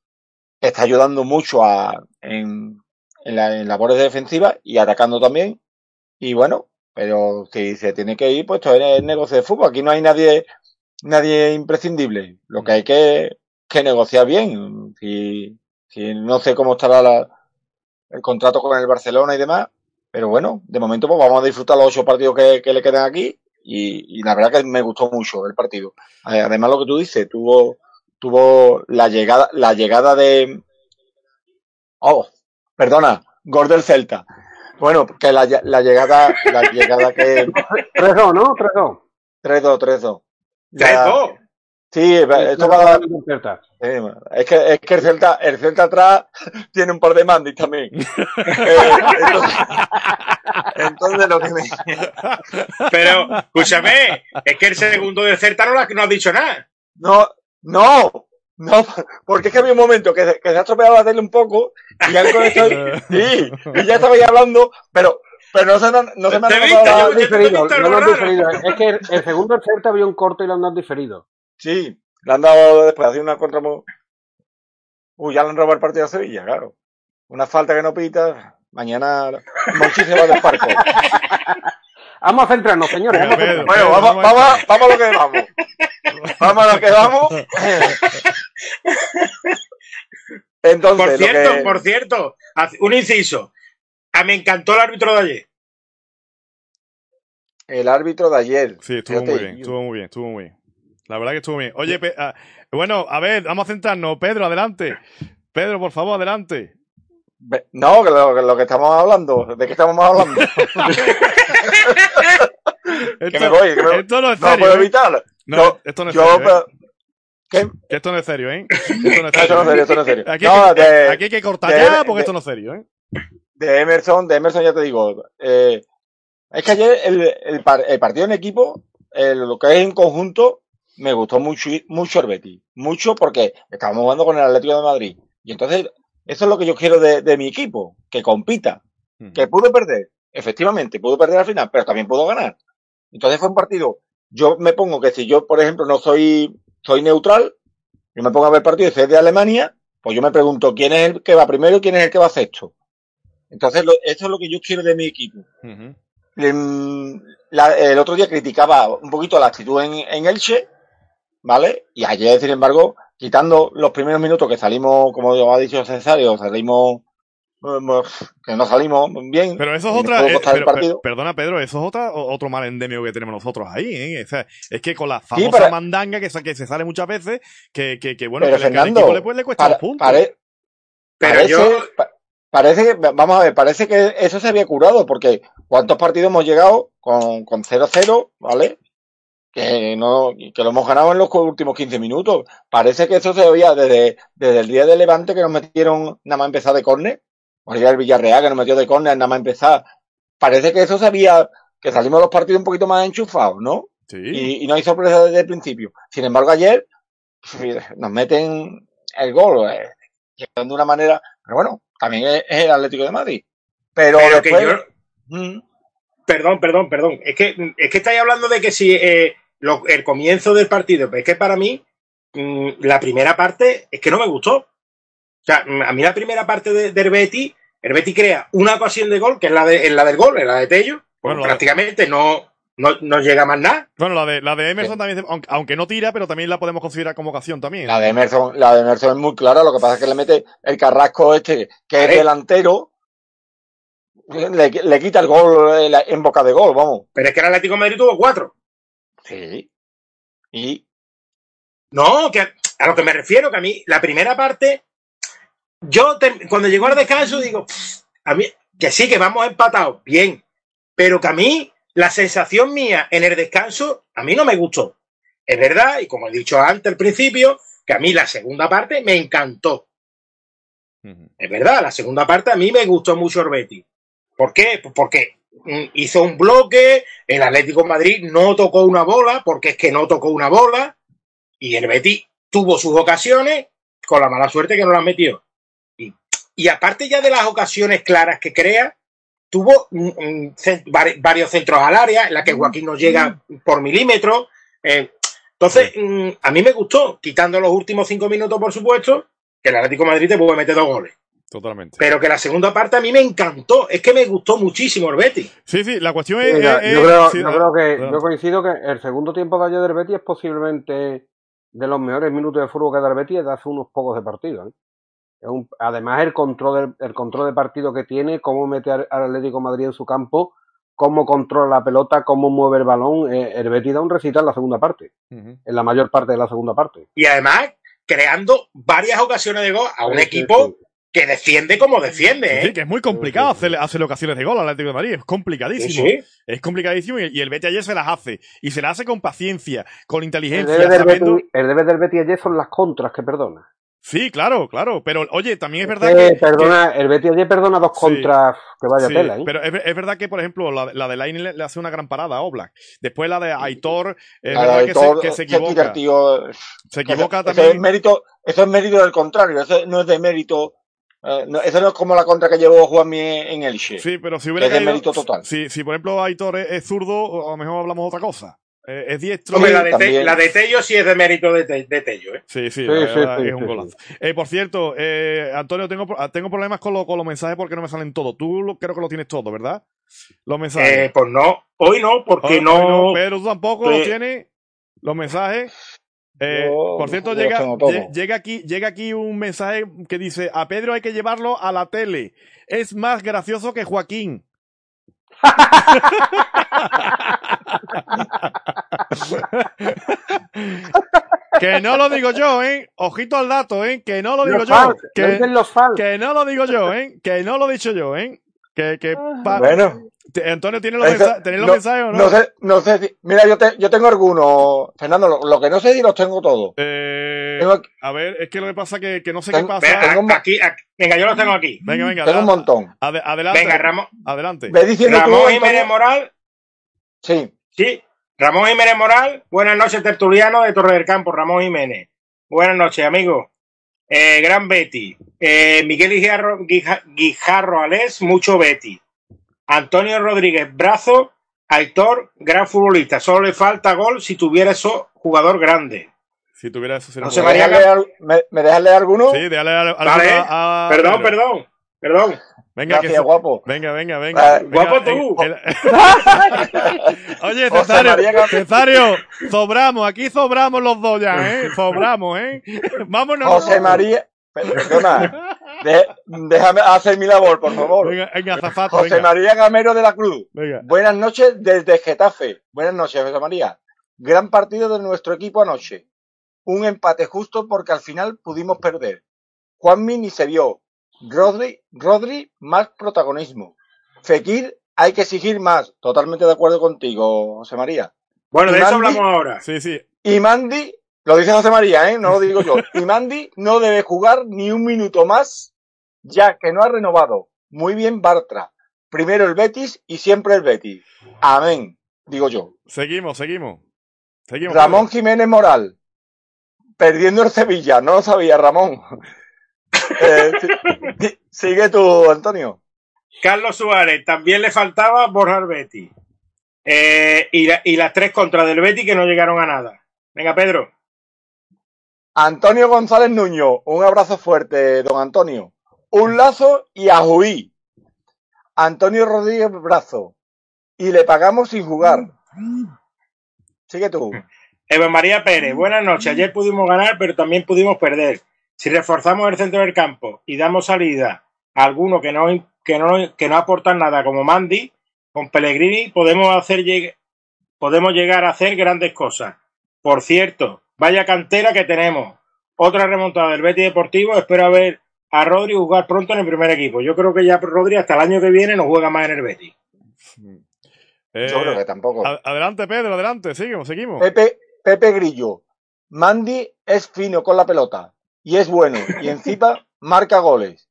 está ayudando mucho a, en, en, la, en labores defensivas y atacando también. Y bueno, pero si se tiene que ir, pues esto es el negocio de fútbol. Aquí no hay nadie, nadie imprescindible. Lo que hay que, que negociar bien. Si, si no sé cómo estará la, el contrato con el Barcelona y demás, pero bueno, de momento pues vamos a disfrutar los ocho partidos que, que le quedan aquí y, y, la verdad que me gustó mucho el partido. Además lo que tú dices, tuvo, tuvo la llegada, la llegada de, oh, perdona, gol del Celta. Bueno, que la, la llegada, la llegada que. 3-2, ¿no? 3-2. 3-2, 3-2. 3-2. Sí, esto va a dar. Es que, es que el Celta, el Celta atrás tiene un par de mandis también. eh, entonces, entonces, lo que me. Pero, escúchame, es que el segundo del Celta no, no ha dicho nada. No, no, no, porque es que había un momento que, que se ha estropeado la tele un poco y ya con esto, sí, y ya estaba ya hablando, pero, pero no se, no, no se me ha notado diferido, no lo han diferido. Es que el, el segundo el Celta había un corte y lo han dado diferido. Sí, le han dado después, hace una contra... Uy, ya le han robado el partido a Sevilla, claro. Una falta que no pita, mañana Monchi se va del parco. Vamos a centrarnos, señores. Vamos a centrarnos. Bueno, vamos, vamos, vamos a lo que vamos. Vamos a lo que vamos. Entonces, por cierto, que... por cierto, un inciso. A me encantó el árbitro de ayer. El árbitro de ayer. Sí, estuvo Fíjate, muy bien, estuvo muy bien, estuvo muy bien. La verdad que estuvo bien. Oye, Pe uh, bueno, a ver, vamos a centrarnos. Pedro, adelante. Pedro, por favor, adelante. No, que lo, que lo que estamos hablando, ¿de qué estamos hablando? esto, que me voy, que me... esto no es serio. No puedo ¿eh? evitarlo. No, yo, esto no es yo, serio. pero, ¿eh? ¿Qué? Que esto no es serio, ¿eh? Esto no es serio. Esto no es serio, esto no es serio. Aquí, no, hay, que, de, aquí hay que cortar de, ya porque de, esto no es serio, ¿eh? De Emerson, de Emerson ya te digo. Eh, es que ayer el, el, el partido en equipo, el, lo que es en conjunto, me gustó mucho, mucho el Betis. Mucho porque estábamos jugando con el Atlético de Madrid. Y entonces, eso es lo que yo quiero de, de mi equipo, que compita. Que pudo perder, efectivamente, pudo perder al final, pero también pudo ganar. Entonces fue un partido. Yo me pongo que si yo, por ejemplo, no soy, soy neutral, yo me pongo a ver partidos de Alemania, pues yo me pregunto quién es el que va primero y quién es el que va sexto. Entonces, lo, eso es lo que yo quiero de mi equipo. Uh -huh. la, el otro día criticaba un poquito la actitud en, en Elche, ¿vale? Y ayer, sin embargo, quitando los primeros minutos que salimos, como ha dicho Cesario, salimos que no salimos bien. Pero eso es otra. Eh, pero, perdona, Pedro, eso es otra, otro mal endemio que tenemos nosotros ahí, ¿eh? O sea, es que con la famosa sí, pero, mandanga que, que, se sale muchas veces, que, que, que bueno, pero que Fernando, equipo le, pues, le cuesta para, los puntos. Pare, pero parece, yo... pa, parece que, vamos a ver, parece que eso se había curado, porque ¿cuántos partidos hemos llegado con 0-0, ¿vale? que no que lo hemos ganado en los últimos 15 minutos. Parece que eso se veía desde, desde el día de Levante que nos metieron nada más empezar de córner, o el Villarreal que nos metió de córner nada más empezar. Parece que eso se había, que salimos los partidos un poquito más enchufados, ¿no? Sí. Y, y no hay sorpresa desde el principio. Sin embargo, ayer nos meten el gol, eh, de una manera, pero bueno, también es, es el Atlético de Madrid. Pero, Pero que yo- Mm, Perdón, perdón, perdón. Es que, es que estáis hablando de que si eh, lo- el comienzo del partido, pero es que para mí mm, la primera parte es que no me gustó. O sea, mm, a mí la primera parte de, del Betis, el Betis crea una ocasión de gol, que es la, de, es la del gol, es la de Tello, Bueno, prácticamente no, no, no llega más nada. Bueno, la de, la de Emerson también, aunque, aunque no tira, pero también la podemos considerar como ocasión también. La de Emerson, la de Emerson es muy clara, lo que pasa es que le mete el carrasco este, que es delantero, le, le quita el gol en, boca de gol, vamos. Pero es que el Atlético de Madrid tuvo cuatro. Sí. Y No, que a, a lo que me refiero, que a mí la primera parte, yo te- cuando llegó al descanso digo, "Pff, a mí, que sí, que vamos empatados, bien, pero que a mí la sensación mía en el descanso, a mí no me gustó. Es verdad, y como he dicho antes al principio, que a mí la segunda parte me encantó. Es verdad, la segunda parte a mí me gustó mucho el Betis. ¿Por qué? Pues porque mm, hizo un bloque, el Atlético de Madrid no tocó una bola, porque es que no tocó una bola, y el Betis tuvo sus ocasiones con la mala suerte que no las metió. Y, aparte ya de las ocasiones claras que crea, tuvo mm, mm, varios centros al área, en la que Joaquín no llega por milímetros. eh, entonces, mm, a mí me gustó, quitando los últimos cinco minutos, por supuesto, que el Atlético de Madrid te puede meter dos goles. Totalmente. Pero que la segunda parte a mí me encantó. Es que me gustó muchísimo el Betis. Sí, sí, la cuestión es. Mira, es- yo creo, sí, yo creo que yo coincido que el segundo tiempo de ayer del Betis es posiblemente de los mejores minutos de fútbol que da el Betis desde hace unos pocos de partido. ¿eh? Es un- además el control del, el control de partido que tiene, cómo mete al, al Atlético de Madrid en su campo, cómo controla la pelota, cómo mueve el balón. eh, el Betis da un recital en la segunda parte, en la mayor parte de la segunda parte. Y además, creando varias ocasiones de gol a un Sí, equipo sí. que defiende como defiende. Sí, ¿eh? que es muy complicado Sí, sí, sí. hacer, hacer ocasiones de gol al Atlético de Madrid. Es complicadísimo. sí. Es complicadísimo y, y el Betis ayer se las hace. Y se las hace con paciencia, con El inteligencia, debe, del sabiendo- Betis, el debe del Betis ayer son las contras que perdona. Sí, claro, claro. Pero oye, también es verdad Eh, que. perdona, el Betis ayer perdona dos Sí. contras que vaya Sí, tela, ¿eh? pero es, es verdad que, por ejemplo, la, la de Laine le, le hace una gran parada a Oblak. Después la de Aitor, es la verdad de que, se, que se equivoca. tío, Se Eso- equivoca eso, es también. mérito, eso es mérito del contrario, eso no es de mérito. eh, no- eso no es como la contra que llevó Juanmi en Elche. Sí, pero si hubiera Es de caído- mérito total. Si, si, por ejemplo, Aitor es, es zurdo, a lo mejor hablamos otra cosa. Eh, es diestro. Hombre, la de, Te- también. la de Tello sí es de mérito de, Te- de Tello. ¿eh? Sí, sí, Sí, la sí, verdad sí, es un sí, golazo. Eh, por cierto, eh, Antonio, tengo, tengo problemas con, lo- con los mensajes porque no me salen todos. Tú lo- creo que lo tienes todo, ¿verdad? Los mensajes. Eh, pues no, hoy no, porque Hoy- hoy no. Pero tú tampoco Eh, lo tienes. Los mensajes. Eh, Yo- por cierto, los llega, llega, aquí, llega aquí un mensaje que dice: A Pedro hay que llevarlo a la tele. Es más gracioso que Joaquín. Que no lo digo yo, ¿eh? Ojito al dato, ¿eh? Que no lo digo Los yo. fans, Que, los no lo digo yo, ¿eh? Que no lo he dicho yo, ¿eh? Que, que pa- Bueno, Antonio, ¿tienes los, eso- mensa- ¿tenés los no- mensajes o no? no sé, no sé si, mira, yo, te- yo tengo algunos, Fernando, lo, lo que no sé si los tengo todos. Eh, Tengo, a ver, es que lo que pasa que, que no sé Tengo- qué pasa. tengo un- aquí, aquí- venga, yo los tengo aquí. Venga, venga, tengo un montón. ade- adelante. Venga, Ramón, Adelante. Ve diciendo Ramón. Jiménez Moral. Sí, Sí, Ramón Jiménez Moral. Buenas noches, tertuliano de Torre del Campo, Ramón Jiménez. Buenas noches, amigo. Eh, gran Betty. Eh, Miguel Guijarro, Guija- Guijarro Alés, mucho Betty. Antonio Rodríguez Brazo, Aitor, gran futbolista. Solo le falta gol si tuviera eso jugador grande. Si tuviera eso, sería No un se ¿me gol. María dejas leer, me, me dejas leer alguno? Sí, déjale al- al- Vale. a- a- Perdón, Pedro. perdón, perdón. Venga, que Gracias, so- guapo. venga, venga, venga. Ah, venga, guapo tú. el- Oye, Cesario, Cesario, sobramos, aquí sobramos los dos ya, ¿eh? Sobramos, ¿eh? Vámonos. José María, perdona, de- déjame hacer mi labor, por favor. Venga, venga, zafato, José venga. María Gamero de la Cruz. venga. Buenas noches desde Getafe. Buenas noches, José María. Gran partido de nuestro equipo anoche. Un empate justo porque al final pudimos perder. Juanmi ni se vio. Rodri, Rodri, más protagonismo. Fekir, hay que exigir más. Totalmente de acuerdo contigo, José María. Bueno, de eso hablamos ahora. Sí, sí. Y Mandy, lo dice José María, ¿eh? No lo digo yo. Y Mandy no debe jugar ni un minuto más, ya que no ha renovado. Muy bien, Bartra. Primero el Betis y siempre el Betis. Amén, digo yo. Seguimos, seguimos. Seguimos. Ramón. Jiménez Moral. perdiendo el Sevilla, no lo sabía, Ramón. Eh, sigue tú, Antonio. Carlos Suárez, también le faltaba borrar Betty. Eh, y, y, las tres contra del Betty que no llegaron a nada. Venga, Pedro. Antonio González Nuño, un abrazo fuerte, don Antonio. Un lazo y a Juí. Antonio Rodríguez Brazo. Y le pagamos sin jugar. Sigue tú. Eva María Pérez, buenas noches. Ayer pudimos ganar, pero también pudimos perder. Si reforzamos el centro del campo y damos salida a alguno que no, que no, que no aportan nada, como Mandy, con Pellegrini, podemos, hacer, podemos llegar a hacer grandes cosas. Por cierto, vaya cantera que tenemos. Otra remontada del Betty Deportivo. Espero ver a Rodri jugar pronto en el primer equipo. Yo creo que ya Rodri hasta el año que viene no juega más en el Betty. Eh, Yo creo que tampoco. Adelante, Pedro, adelante, seguimos, seguimos. Pepe, Pepe Grillo. Mandy es fino con la pelota y es bueno y encima marca goles.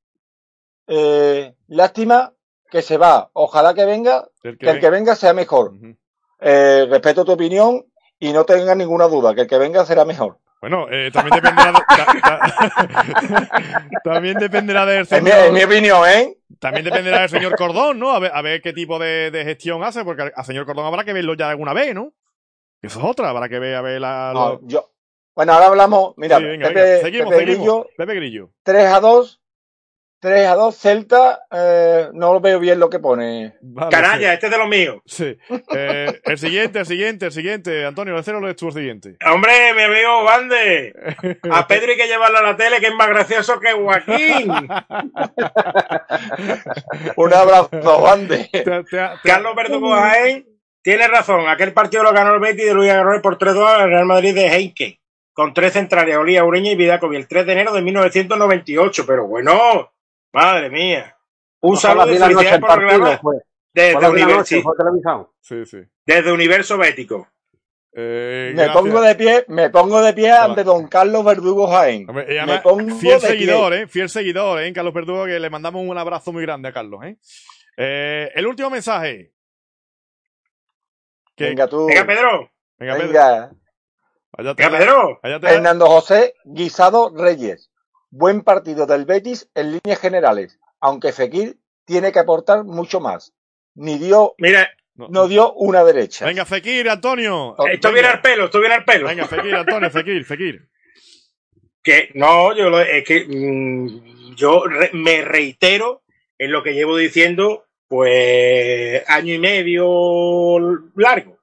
Eh, lástima que se va. Ojalá que venga, el que, el que venga sea mejor. eh, respeto tu opinión y no tenga ninguna duda que el que venga será mejor. Bueno, eh, también dependerá. De, ta, ta, también dependerá del señor. Es mi, es mi, opinión, ¿eh? También dependerá del señor Cordón, ¿no? A ver, a ver qué tipo de, de, gestión hace, porque al señor Cordón habrá que verlo ya alguna vez, ¿no? Eso es otra, habrá que ver a ver la. No, lo... yo. Bueno, ahora hablamos. Mira, sí, venga, Pepe, venga. Seguimos, Pepe, seguimos. Grillo, Pepe Grillo. 3 a 2. 3 a 2, Celta, eh, no lo veo bien lo que pone. Vale, Canalla, sí. este es de los míos. Sí. Eh, el siguiente, el siguiente, el siguiente. Antonio, el cero lo es tú el siguiente. Hombre, mi amigo Bande. A Pedro hay que llevarlo a la tele, que es más gracioso que Joaquín. Un abrazo, Bande. Te, te, te, Carlos Verdugo Jaén tiene razón. Aquel partido lo ganó el Betis de Luis Agarrón por 3-2 al Real Madrid de Heinke. Con tres centrales, Olía, Ureña y Vidacovi, el 3 de enero de 1998. Pero bueno, Madre mía. Un No saludo fue y a las 10 de la noche el partido, fue. desde, Fue a las 10 de la Universo, noche. Sí, sí. desde Universo Bético. Eh, Me gracias. pongo de pie, me pongo de pie ante don Carlos Verdugo Jaén. Hombre, Me pongo fiel de seguidor, pie. ¿eh? Fiel seguidor, ¿eh? Carlos Verdugo, que le mandamos un abrazo muy grande a Carlos, ¿eh? Eh, el último mensaje. Que- Venga tú. Venga, Pedro. Venga, Pedro. Venga. Allá te Venga, va. Pedro. Allá te va. Fernando José Guisado Reyes. Buen partido del Betis en líneas generales, aunque Fekir tiene que aportar mucho más. Ni dio, Mira, No. no dio una derecha. Venga, Fekir, Antonio. Esto viene al pelo, esto viene al pelo. Venga, Fekir, Antonio, Fekir, Fekir. Que no, yo lo, es que mm, yo re- me reitero en lo que llevo diciendo, pues año y medio largo.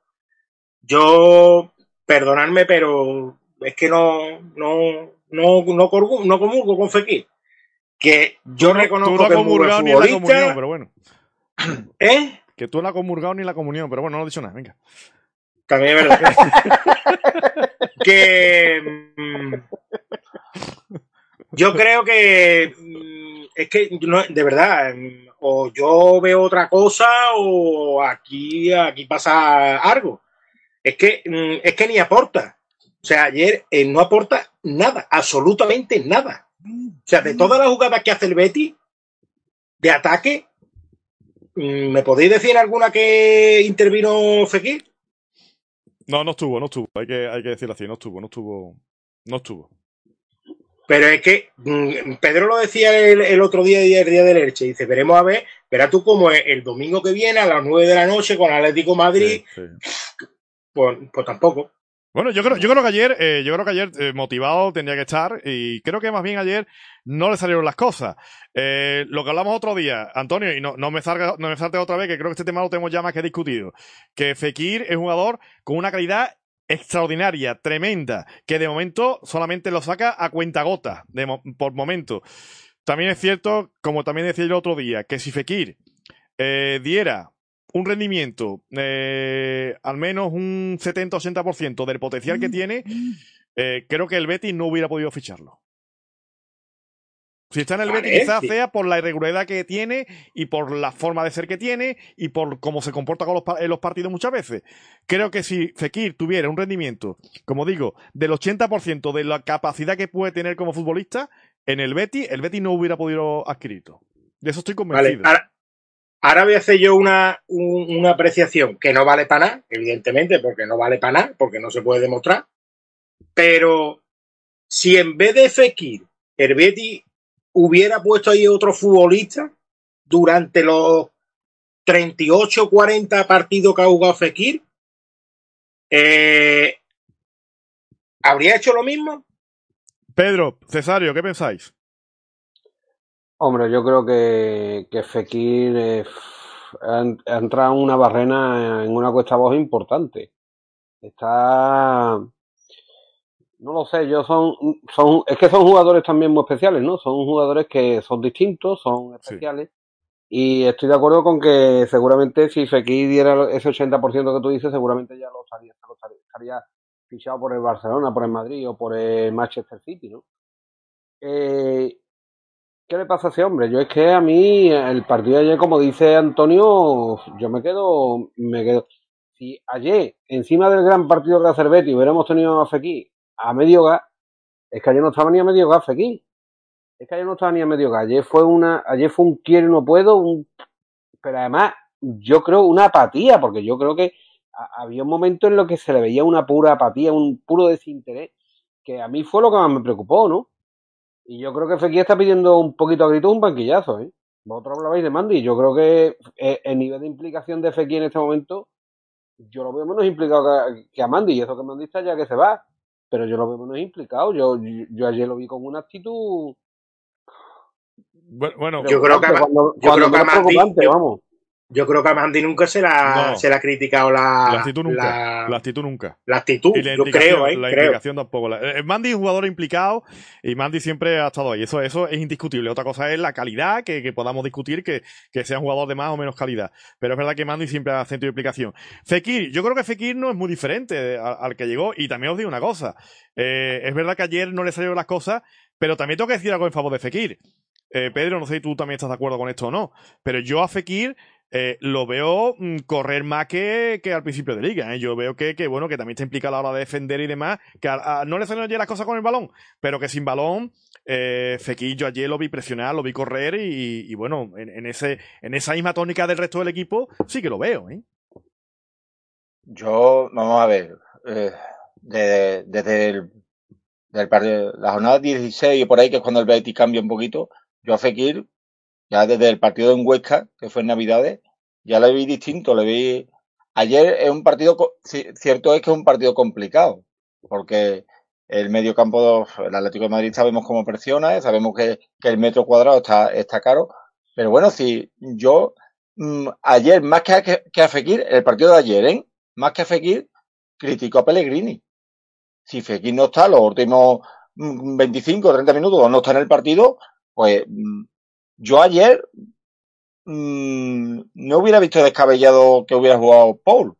Yo, perdonadme, pero es que no, no, no, no, no comulgo con Fekir. Que yo Tú reconozco no has que comulgado ni la comunión, pero bueno. ¿eh? Que tú no has comulgado ni la comunión, pero bueno, no he dicho nada, venga. También es verdad. que mm, yo creo que mm, es que no, de verdad mm, o yo veo otra cosa o aquí aquí pasa algo. Es que es que ni aporta. O sea, ayer no aporta nada, absolutamente nada. O sea, de todas las jugadas que hace el Betty de ataque, mm, ¿me podéis decir alguna que intervino Fekir? No, no estuvo, no estuvo. Hay que, hay que decirlo así, no estuvo, no estuvo. No estuvo. Pero es que mm, Pedro lo decía el, el otro día, el día del Elche, dice, veremos a ver, verás tú como el, el domingo que viene a las 9 de la noche con Atlético Madrid, Sí, sí. pues, pues tampoco. Bueno, yo creo, yo creo que ayer, eh, yo creo que ayer eh, motivado tendría que estar y creo que más bien ayer no le salieron las cosas. Eh, lo que hablamos otro día, Antonio, y no, no me salga, no me salte otra vez, que creo que este tema lo tenemos ya más que discutido, que Fekir es un jugador con una calidad extraordinaria, tremenda, que de momento solamente lo saca a cuenta gota, por momento. También es cierto, como también decía yo el otro día, que si Fekir diera un rendimiento eh, al menos un 70-80% del potencial que tiene, eh, creo que el Betis no hubiera podido ficharlo. Si está en el Betis, quizás sea por la irregularidad que tiene y por la forma de ser que tiene y por cómo se comporta con los, en los partidos muchas veces. Creo que si Fekir tuviera un rendimiento, como digo, del 80% de la capacidad que puede tener como futbolista, en el Betis, el Betis no hubiera podido adquirirlo. De eso estoy Vale, convencido. ahora, ahora voy a hacer yo una, un- una apreciación que no vale para nada, evidentemente, porque no vale para nada, porque no se puede demostrar, pero si en vez de Fekir, el Betis hubiera puesto ahí otro futbolista durante los 38 40 partidos que ha jugado Fekir, eh, ¿habría hecho lo mismo? Pedro, Cesario, ¿qué pensáis? Hombre, yo creo que, que Fekir eh, ha, ha entrado en una barrena en una cuesta voz importante. Está. No lo sé, yo son, son. Es que son jugadores también muy especiales, ¿no? Son jugadores que son distintos, son especiales. Y estoy de acuerdo con que seguramente si Fekir diera ese 80% que tú dices, seguramente ya lo estaría, lo estaría, estaría fichado por el Barcelona, por el Madrid o por el Manchester City, ¿no? Eh, ¿Qué le pasa a ese hombre? Yo es que a mí el partido de ayer, como dice Antonio, yo me quedo, me quedo. Si ayer, encima del gran partido hace Betty, hubiéramos tenido a Fekir a medio gas, es que ayer no estaba ni a medio gas. Es que ayer no estaba ni a medio gas. Ayer fue una, ayer fue un quiero no puedo, un, pero además, yo creo una apatía, porque yo creo que había un momento en lo que se le veía una pura apatía, un puro desinterés, que a mí fue lo que más me preocupó, ¿no? Y yo creo que Fekir está pidiendo un poquito a grito un banquillazo, ¿eh? Vosotros hablabais de Mandy. Yo creo que eh, el nivel de implicación de Fekir en este momento, yo lo veo menos implicado que, que a Mandy. Y eso que Mandy está ya que se va. Pero yo lo veo menos implicado. Yo, yo, yo ayer lo vi con una actitud. Bueno, Yo creo que cuando, yo cuando creo que a menos Mandy- preocupante, yo- vamos. Yo creo que a Mandy nunca se la, No. se le ha criticado la, la actitud nunca. la, La actitud nunca. la actitud. Y la Yo creo, ¿eh? la Creo. implicación tampoco. La- eh, Mandy es un jugador implicado y Mandy siempre ha estado ahí. Eso, eso es indiscutible. Otra cosa es la calidad, que, que podamos discutir que, que sea un jugador de más o menos calidad. Pero es verdad que Mandy siempre ha sentido implicación. Fekir, yo creo que Fekir no es muy diferente al, al que llegó. Y también os digo una cosa. Eh, es verdad que ayer no le salieron las cosas, pero también tengo que decir algo en favor de Fekir. Eh, Pedro, no sé si tú también estás de acuerdo con esto o no, pero yo a Fekir eh, lo veo mm, correr más que, que al principio de liga. ¿eh? Yo veo que, que, bueno, que también está implicado a la hora de defender y demás, que no le salen las cosas con el balón, pero que sin balón, eh, Fekir yo ayer lo vi presionar, lo vi correr y, bueno, en, ese, en esa misma tónica del resto del equipo, sí que lo veo. ¿eh? Yo, vamos a ver, eh, de- desde el, del la jornada 16 y por ahí, que es cuando el Betis cambia un poquito, yo a Fekir, ya desde el partido en Huesca, que fue en Navidades, ya le vi distinto, le vi... Ayer es un partido, cierto es que es un partido complicado, porque el medio campo, el Atlético de Madrid sabemos cómo presiona, sabemos que, el metro cuadrado está, está caro, pero bueno, si yo, mm, ayer, más que a, que, a Fekir, el partido de ayer, ¿eh? más que a Fekir, criticó a Pellegrini. Si Fekir no está los últimos mm, 25 o 30 minutos o no está en el partido, pues mm, yo ayer mm, no hubiera visto descabellado que hubiera jugado Paul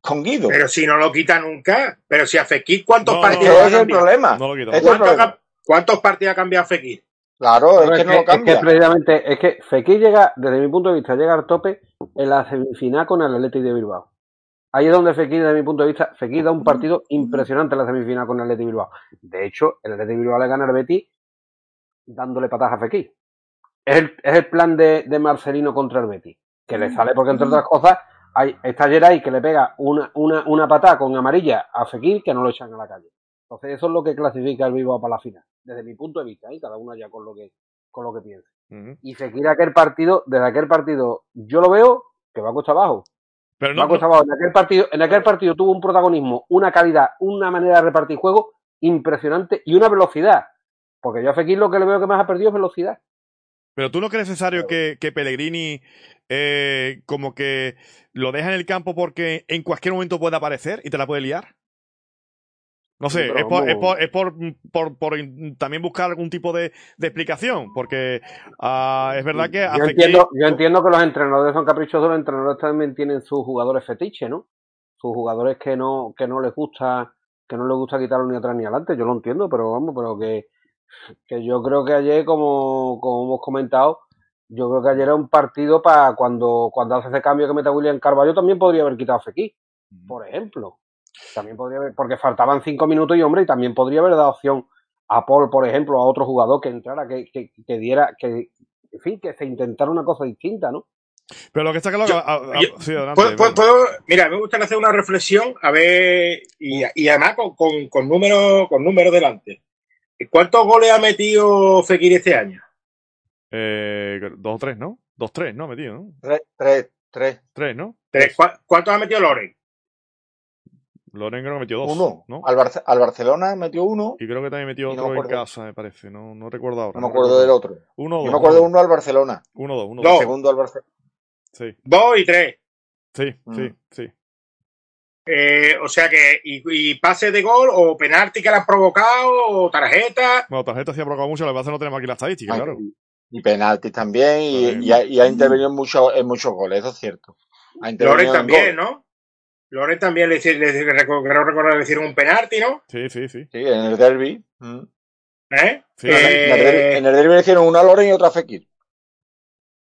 con Guido. Pero si no lo quita nunca. Pero si a Fekir, ¿cuántos No, partidos Ese ha es el cambiado? problema. No lo quito. Ese es el ¿Cuántos, problema. ha- cuántos partidos ha cambiado Fekir? Claro, es que no lo es que cambia. precisamente, es que Fekir llega, desde mi punto de vista, llega al tope en la semifinal con el Athletic de Bilbao. Ahí es donde Fekir, desde mi punto de vista, Fekir da un partido impresionante en la semifinal con el Athletic de Bilbao. De hecho, el Athletic de Bilbao le gana al Betis dándole patadas a Fekir. Es el, es el plan de, de Marcelino contra el Betis. Que le sale porque, entre otras cosas, hay, está Geray que le pega una, una, una patada con amarilla a Fekir que no lo echan a la calle. Entonces, eso es lo que clasifica el Bilbao para la final. Desde mi punto de vista, ¿eh? cada uno ya con lo que, con lo que piensa. Ujú. Y Fekir aquel partido, desde aquel partido, yo lo veo que va a cuesta abajo. Pero Va a no, no- abajo. En aquel partido, en aquel partido tuvo un protagonismo, una calidad, una manera de repartir juego impresionante y una velocidad. Porque yo a Fekir lo que le veo que más ha perdido es velocidad. Pero tú no crees necesario que, que Pellegrini eh, como que lo deja en el campo porque en cualquier momento puede aparecer y te la puede liar. No sé, es, por, es, por, es por, por- también buscar algún tipo de, de explicación, porque ah, es verdad que Yo entiendo, yo entiendo que los entrenadores son caprichosos, los entrenadores también tienen sus jugadores fetiche, ¿no? Sus jugadores que no, que no les gusta, que no les gusta quitarlo ni atrás ni adelante, yo lo entiendo, pero vamos, pero que, que yo creo que ayer, como, como hemos comentado, yo creo que ayer era un partido para cuando, cuando hace ese cambio que mete a William Carvalho, también podría haber quitado a Fekir, por ejemplo. También podría haber, porque faltaban cinco minutos y hombre, y también podría haber dado opción a Paul, por ejemplo, a otro jugador que entrara, que, que, que diera, que, en fin, que se intentara una cosa distinta, ¿no? Pero lo que está claro... Yo- ah, ah, yo- sí, adelante, ¿Puedo, puedo- mira, me gustaría hacer una reflexión, a ver, y, y además con, con, con números con números delante. ¿Cuántos goles ha metido Fekir este año? Eh, dos o tres, ¿no? Dos, tres, ¿no? Metido, ¿no? Tres, tres, tres. Tres, ¿no? Tres. ¿Cu- ¿Cuántos ha metido Loren? Loren creo que metió dos. Uno. ¿no? Al, Barce- al Barcelona metió uno. Y creo que también metió no otro en casa, me parece. No, no recuerdo ahora. No me acuerdo del otro. Uno o Yo dos. me acuerdo uno, uno al Barcelona. Uno dos, uno Dos. dos. Segundo al Barcelona. Sí, Dos y tres. sí, Mm. sí, sí. Eh, o sea que, y, y pase de gol, o penalti que le han provocado, o tarjeta. Bueno, tarjeta sí ha provocado mucho, lo que pasa es que no tenemos aquí la estadística, Ay, claro. y, y penaltis también. Y, y ha, y ha intervenido en, muchos en muchos goles, eso es cierto. Loren en también, gol. ¿no? Loren también le, le, le- le hicieron un penalti, ¿no? Sí, sí, sí. Sí, en el derby. Mm. ¿Eh? Sí, En, Eh, el derbi, en el derbi le hicieron una a Loren y otra a Fekir.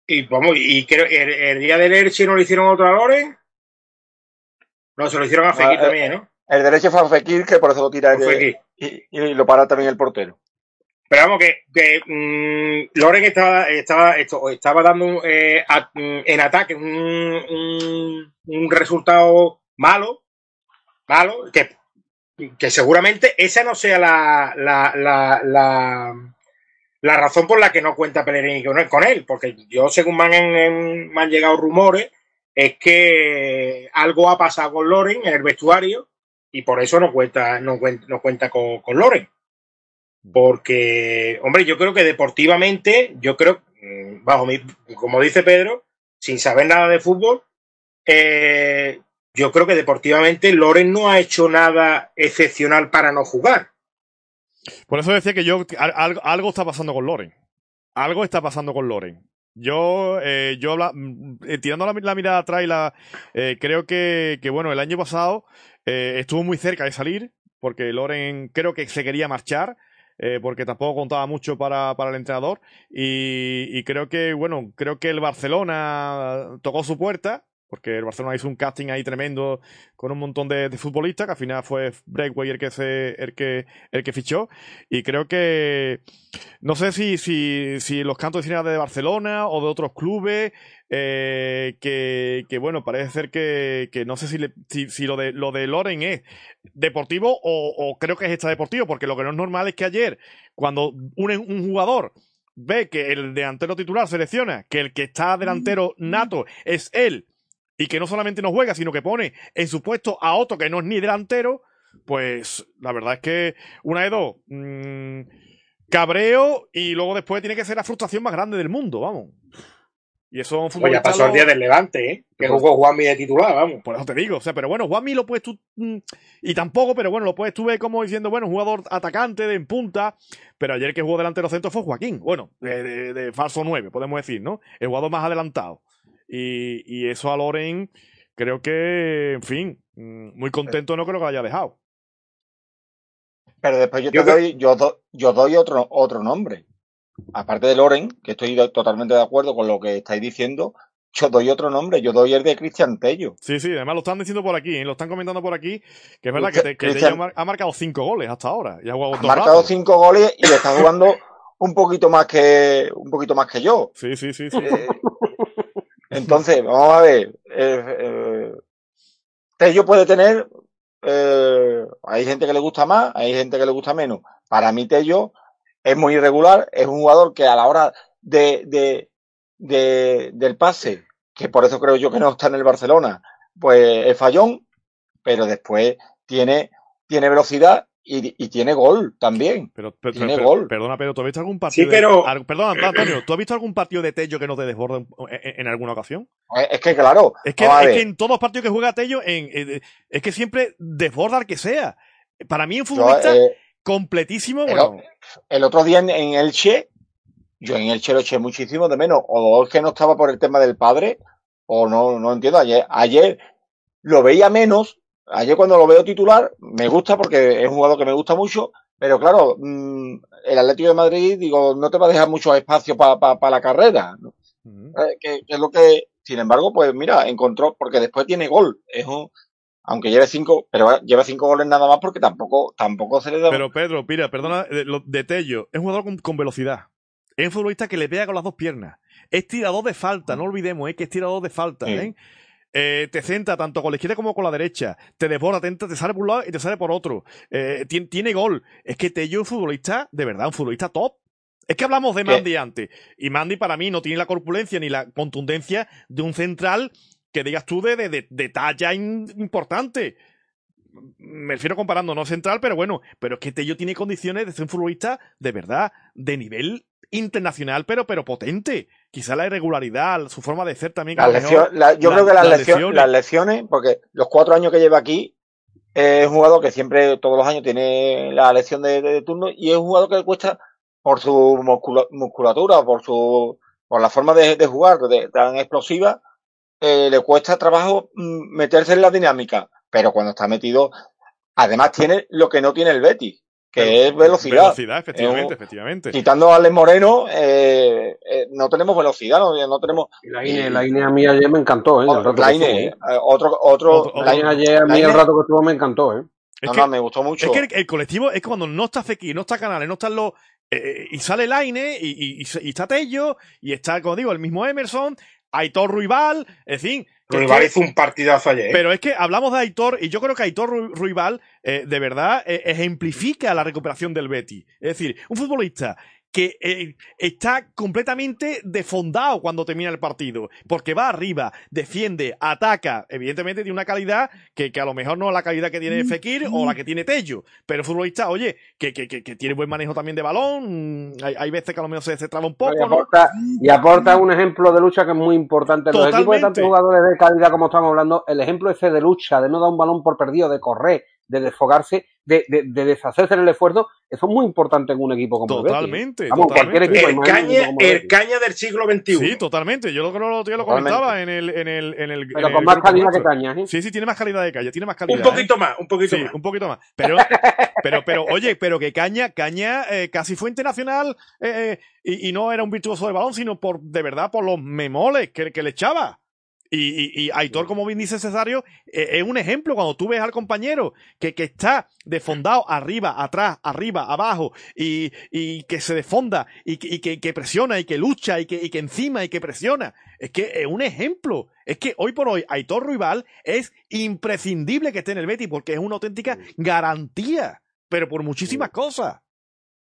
Y vamos, y creo el, el día del Elche no le hicieron otro a Loren. No, se lo hicieron a Fekir Ah, eh, también, ¿no? El derecho fue a Fekir, que por eso lo tira el- Fekir. y, y lo para también el portero. Pero vamos, que, que mm, Loren estaba, estaba, esto, estaba dando eh, a- mm, en ataque un, un, un resultado malo, malo, que, que seguramente esa no sea la, la, la, la, la razón por la que no cuenta Pellegrini con él, con él, porque yo, según me han, en- me han llegado rumores, es que algo ha pasado con Loren en el vestuario y por eso no cuenta, no con, Loren. Porque, hombre, yo creo que deportivamente, yo creo, mm, bajo mi, como dice Pedro, sin saber nada de fútbol, eh, yo creo que deportivamente Loren no ha hecho nada excepcional para no jugar. Por eso decía que yo al- algo, algo está pasando con Loren. Algo está pasando con Loren. Yo, eh, yo habla- mm, eh, tirando la, mirada atrás, y la, eh, creo que, que, bueno, el año pasado eh, estuvo muy cerca de salir, porque Loren creo que se quería marchar, eh, porque tampoco contaba mucho para, para el entrenador. Y, y creo que, bueno, creo que el Barcelona tocó su puerta, porque el Barcelona hizo un casting ahí tremendo con un montón de, de futbolistas, que al final fue Breakway el que se, el que, el que fichó. Y creo que no sé si, si, si los cantos de cine de Barcelona o de otros clubes, eh, que, que bueno, parece ser que, que no sé si, le- si, si lo de lo de Loren es deportivo o, o creo que es extradeportivo, porque lo que no es normal es que ayer, cuando un, un jugador ve que el delantero titular selecciona que el que está delantero nato es él y que no solamente no juega, sino que pone en su puesto a otro que no es ni delantero, pues la verdad es que una de dos. mm, cabreo y luego después tiene que ser la frustración más grande del mundo, vamos. Y eso un Pues ya pasó el día del Levante, ¿eh? Que Pues- jugó Juanmi de titular, vamos. por eso te digo, o sea, pero bueno, Juanmi lo puedes tú, mm, y tampoco, pero bueno, lo puedes tú ver como diciendo, bueno, jugador atacante de en punta, pero ayer que jugó delantero centro fue Joaquín, bueno, de, de- de falso 9, podemos decir, ¿no? El jugador más adelantado. Y, y eso a Loren, creo que, en fin, mm, muy contento no creo que lo haya dejado. Pero después yo te Yo doy, yo, do- yo doy otro, otro nombre. Aparte de Loren, que estoy totalmente de acuerdo con lo que estáis diciendo, yo doy otro nombre, yo doy el de Cristian Tello. Sí, sí, además lo están diciendo por aquí, ¿eh? lo están comentando por aquí, que es verdad que, Cristian- te- que Cristian- Tello mar- ha marcado cinco goles hasta ahora, y ha jugado Ha dos marcado ratos. cinco goles y está jugando un poquito más que un poquito más que yo. Sí, sí, sí, sí. Eh, entonces, vamos a ver. eh, eh, Tello puede tener. eh, hay gente que le gusta más, hay gente que le gusta menos. Para mí, Tello es muy irregular. Es un jugador que a la hora de, de- del pase, que por eso creo yo que no está en el Barcelona, pues es fallón, pero después tiene, tiene velocidad y, y tiene gol también. Pero, pero- Tiene pero- gol. Perdona, pero ¿tú has visto algún partido? Sí, pero- de- perdona, Antonio, ¿tú has visto algún partido de Tello que no te desborde en, en- en alguna ocasión? Es es que, claro, Es que, es que en todos los partidos que juega Tello, en, en- es que siempre desborda al que sea. Para mí, un yo, futbolista eh, completísimo, el otro día en, en Elche, yo en Elche lo eché muchísimo de menos. O es que no estaba por el tema del padre, o no, no entiendo. Ayer, ayer lo veía menos. Ayer cuando lo veo titular, me gusta porque es un jugador que me gusta mucho. Pero claro, mm, el Atlético de Madrid, digo, no te va a dejar mucho espacio para la carrera. ¿no? Ujú. Eh, que, que es lo que, sin embargo, pues mira, encontró, porque después tiene gol. Es un, aunque lleve cinco, pero lleva cinco goles nada más porque tampoco, tampoco se le da. Pero Pedro, mira, perdona, eh, lo de Tello, es un jugador con, con velocidad. Es un futbolista que le pega con las dos piernas. Es tirador de falta, no olvidemos, eh, que es tirador de falta. Sí. ¿eh? Eh, te centra tanto con la izquierda como con la derecha, te desborda, te, te sale por un lado y te sale por otro, eh, tiene, tiene, gol. Es que Tello es un futbolista, de verdad, un futbolista top. Es que hablamos de Mandy antes, y Mandy para mí no tiene la corpulencia ni la contundencia de un central que digas tú de, de, de talla in, importante. Me refiero comparando, no central, pero bueno, pero es que Tello tiene condiciones de ser un futbolista de verdad, de nivel internacional, pero, pero potente. Quizá la irregularidad, su forma de ser también. La lesión, la, yo la, creo que las, las, lesiones, las lesiones, porque los cuatro años que lleva aquí, es un jugador que siempre, todos los años, tiene la lesión de, de, de turno y es un jugador que le cuesta, por su musculatura, por su, por la forma de, de jugar de, tan explosiva, eh, le cuesta trabajo meterse en la dinámica. Pero cuando está metido, además tiene lo que no tiene el Betis, que Pero, es velocidad. Velocidad, efectivamente, eh, efectivamente. Quitando a Ale Moreno, eh, eh, no tenemos velocidad, no, no tenemos. Y la INE, la INE a mí ayer me encantó, ¿eh? Otro, la INE, otro, otro, otro, la INE ayer a mí el rato que estuvo me encantó, ¿eh? Es no, que, no, me gustó mucho. Es que el, el, colectivo es cuando no está Fekir, no está Canales, no están los. Eh, y sale Laine y, y, y, está Tello y está, como digo, el mismo Emerson, Aitor Ruibal, en fin. Ruibal hizo un partidazo ayer. Pero es que hablamos de Aitor y yo creo que Aitor Ruibal eh, de verdad eh, ejemplifica la recuperación del Betty. Es decir, un futbolista que eh, está completamente defondado cuando termina el partido, porque va arriba, defiende, ataca, evidentemente tiene una calidad que, que a lo mejor no es la calidad que tiene Fekir o la que tiene Tello, pero el futbolista, oye, que, que, que, tiene buen manejo también de balón, hay, hay, veces que a lo mejor se, se traba un poco. Y aporta, ¿no? y aporta, un ejemplo de lucha que es muy importante. Los equipos de tantos jugadores de calidad como estamos hablando, el ejemplo ese de lucha, de no dar un balón por perdido, de correr, de desfogarse, de, de, de, deshacerse en el esfuerzo, eso es muy importante en un equipo como totalmente, el Betis. Vamos, totalmente. Equipo, el, caña, el caña del siglo XXI. Sí, totalmente. Yo lo creo lo, lo comentaba en el, en el, en el. Pero en con el más calidad que caña, ¿eh? Sí, sí, tiene más calidad de caña, tiene más calidad. Un poquito ¿eh? más, un poquito sí, más. un poquito más. Pero, pero, pero, oye, pero que caña, caña eh, casi fue internacional eh, y, y, no era un virtuoso de balón, sino por, de verdad, por los memoles que, que le echaba. Y, y, y, Aitor, como bien dice Cesario, eh, es un ejemplo cuando tú ves al compañero que, que está desfondado arriba, atrás, arriba, abajo, y, y que se desfonda, y, y que, que, presiona, y que lucha, y que, y que encima, y que presiona. Es que es un ejemplo. Es que hoy por hoy Aitor Ruibal es imprescindible que esté en el Betty porque es una auténtica garantía, pero por muchísimas cosas.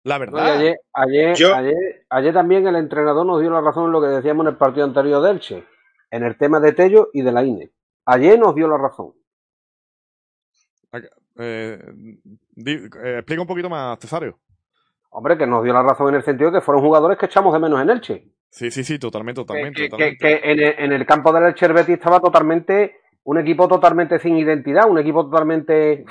La verdad. No, ayer, ayer, Yo... ayer, ayer también el entrenador nos dio la razón en lo que decíamos en el partido anterior de Elche en el tema de Tello y de la INE. Ayer nos dio la razón. Eh, di, eh, explica un poquito más, Cesario. Hombre, que nos dio la razón en el sentido de que fueron jugadores que echamos de menos en Elche. Sí, sí, sí, totalmente, totalmente. Que, totalmente. que, que en, el, en, el, campo del Elche Betis estaba totalmente, un equipo totalmente sin identidad, un equipo totalmente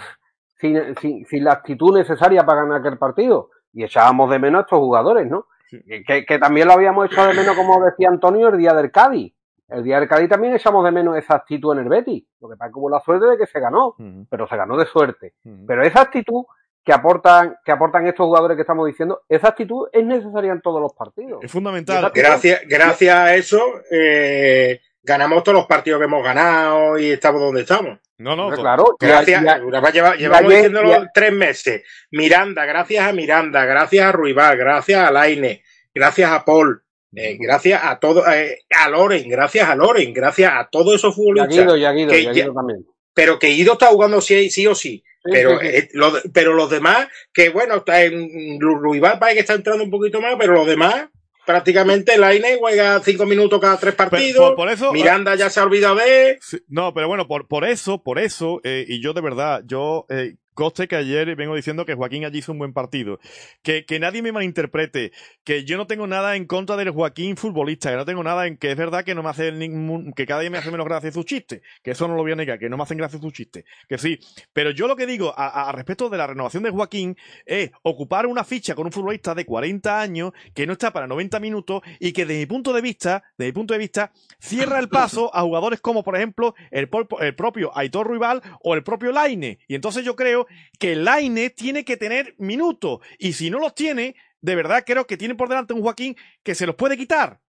sin, sin, sin la actitud necesaria para ganar aquel partido. Y echábamos de menos a estos jugadores, ¿no? Sí. Que, que también lo habíamos hecho de menos, como decía Antonio, el día del Cádiz. El día del Cádiz también echamos de menos esa actitud en el Betis. Lo que pasa es que hubo la suerte de que se ganó, uh -huh. pero se ganó de suerte. Uh -huh. Pero esa actitud que aportan, que aportan estos jugadores que estamos diciendo, esa actitud es necesaria en todos los partidos. Es fundamental. Gracias, gracias a eso, eh, ganamos todos los partidos que hemos ganado y estamos donde estamos. No, no, claro. Gracias, ya, ya, lleva, llevamos ayer, diciéndolo tres meses. Miranda, gracias a Miranda, gracias a Ruibal, gracias a Laine, gracias a Paul. Eh, gracias a todo, eh, a Loren, gracias a Loren, gracias a todos esos futbolistas. Y a Guido, y a Guido, que, y a Guido también. Pero que Guido está jugando sí, sí o sí. sí pero, sí, sí. Eh, lo, pero los demás, que bueno, está en Ruibal parece que está entrando un poquito más, pero los demás, prácticamente Laine juega cinco minutos cada tres partidos. Por, por eso, Miranda ya se ha olvidado de. No, pero bueno, por, por eso, por eso, eh, y yo de verdad, yo eh, Coste que ayer vengo diciendo que Joaquín allí hizo un buen partido. Que, que nadie me malinterprete. Que yo no tengo nada en contra del Joaquín futbolista. Que no tengo nada en que es verdad que no me hace ningún, que cada día me hace menos gracia sus chistes. Que eso no lo voy a negar, que no me hacen gracia sus chistes. Que sí. Pero yo lo que digo a, respecto de la renovación de Joaquín es ocupar una ficha con un futbolista de 40 años que no está para 90 minutos y que desde mi punto de vista, desde mi punto de vista, cierra el paso a jugadores como por ejemplo el, el propio Aitor Ruibal o el propio Laine. Y entonces yo creo que Laine tiene que tener minutos. Y si no los tiene, de verdad creo que tiene por delante un Joaquín que se los puede quitar.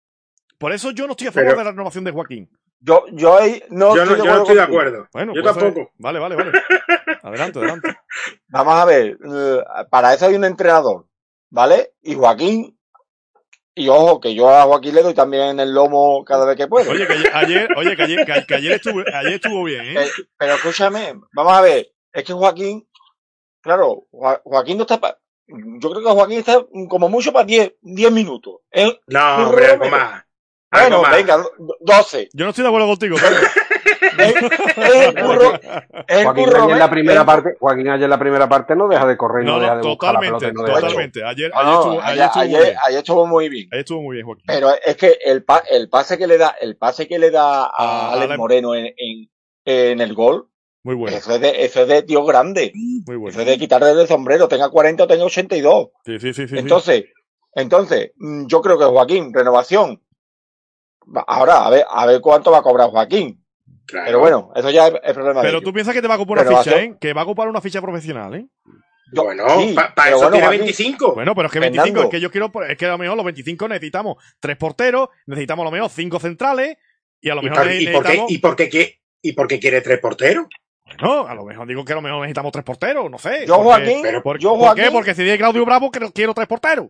Por eso yo no estoy a favor Pero, de la renovación de Joaquín. Yo, yo, ahí no, yo no, estoy, yo no estoy de acuerdo. Bueno, yo pues tampoco. Es... Vale, vale, vale. adelante, adelante. Vamos a ver, para eso hay un entrenador, ¿vale? Y Joaquín Y ojo, que yo a Joaquín le doy también el lomo cada vez que puedo. Oye, que ayer, oye, que ayer, que, ayer, estuvo, ayer estuvo bien, ¿eh? Pero, escúchame, vamos a ver, es que Joaquín, claro, Joaquín no está para... Yo creo que Joaquín está como mucho para 10 minutos. no, hombre, algo más. Bueno, venga, 12. Yo no estoy de acuerdo contigo, pero... es, el curro. Es Joaquín curro, ayer en la primera parte, Joaquín ayer en la primera parte no deja de correr, no, no deja de totalmente, buscar la pelota, no totalmente. Ayer, ayer, estuvo, ayer, ayer, estuvo ayer, ayer, estuvo muy bien. Ayer estuvo muy bien, Joaquín. Pero es que el, pa, el pase que le da, el pase que le da a, a Alex Ale... Moreno en, en, en, el gol. Muy bueno. Eso es de, eso es de tío grande. Muy bueno. Eso es de quitarle el sombrero, tenga 40 o tenga 82. Sí, sí, sí, sí. Entonces, sí. entonces, mm, yo creo que Joaquín, renovación. Ahora, a ver, a ver cuánto va a cobrar Joaquín. Claro. Pero bueno, eso ya es el problema. Pero tú piensas que te va a ocupar una ficha, ¿eh? Que va a ocupar una ficha profesional, ¿eh? Yo, bueno, sí, para pa eso bueno, tiene 25. Bueno, pero es que 25, Fernando. es que yo quiero, es que a lo mejor los 25 necesitamos tres porteros, necesitamos a lo mejor cinco centrales, y a lo mejor ¿Y, por, necesitamos... ¿y, por, qué, ¿y, por, qué, ¿Y por qué quiere tres porteros? Bueno, a lo mejor digo que a lo mejor necesitamos tres porteros, no sé. Yo, porque, Joaquín, pero por, yo, ¿por Joaquín, qué? Porque si sigue Claudio Bravo, quiero tres porteros.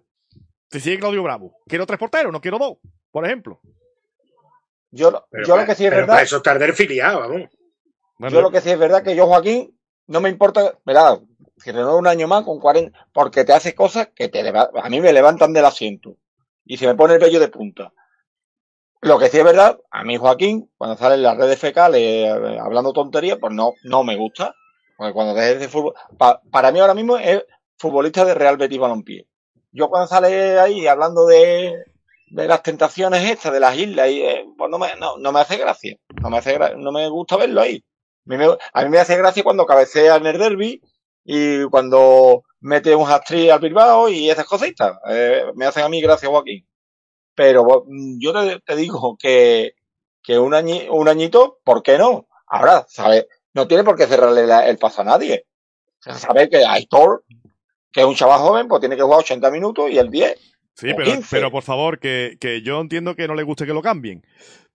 Si sigue Claudio Bravo, quiero tres porteros, no quiero dos, por ejemplo. Yo, pero yo para, lo que sí es pero verdad. Para eso estar del filiado, vamos. Bueno, yo lo que sí es verdad que yo, Joaquín, no me importa, ¿verdad? Si renuevo un año más con 40, porque te hace cosas que te a mí me levantan del asiento. Y se me pone el vello de punta. Lo que sí es verdad, a mí Joaquín, cuando sale en las redes fecales eh, hablando tonterías, pues no, no me gusta. Porque cuando dejes de fútbol, pa, para mí ahora mismo es futbolista de Real Betis Balompié. Yo cuando sale ahí hablando de, las tentaciones estas, de las islas, y, eh, pues no me, no, me hace gracia. No me, hace, no me gusta verlo ahí. A mí, me, hace gracia cuando cabecea en el derby y cuando mete un hat-trick al Bilbao y esas cositas. Eh, me hacen a mí gracia Joaquín. Pero yo te, te digo que, que un, añi, un añito, ¿por qué no? Ahora, ¿sabes? No tiene por qué cerrarle la, el paso a nadie. Saber que Aitor, que es un chaval joven, pues tiene que jugar 80 minutos y el 10. Sí, pero, pero por favor, que, que yo entiendo que no le guste que lo cambien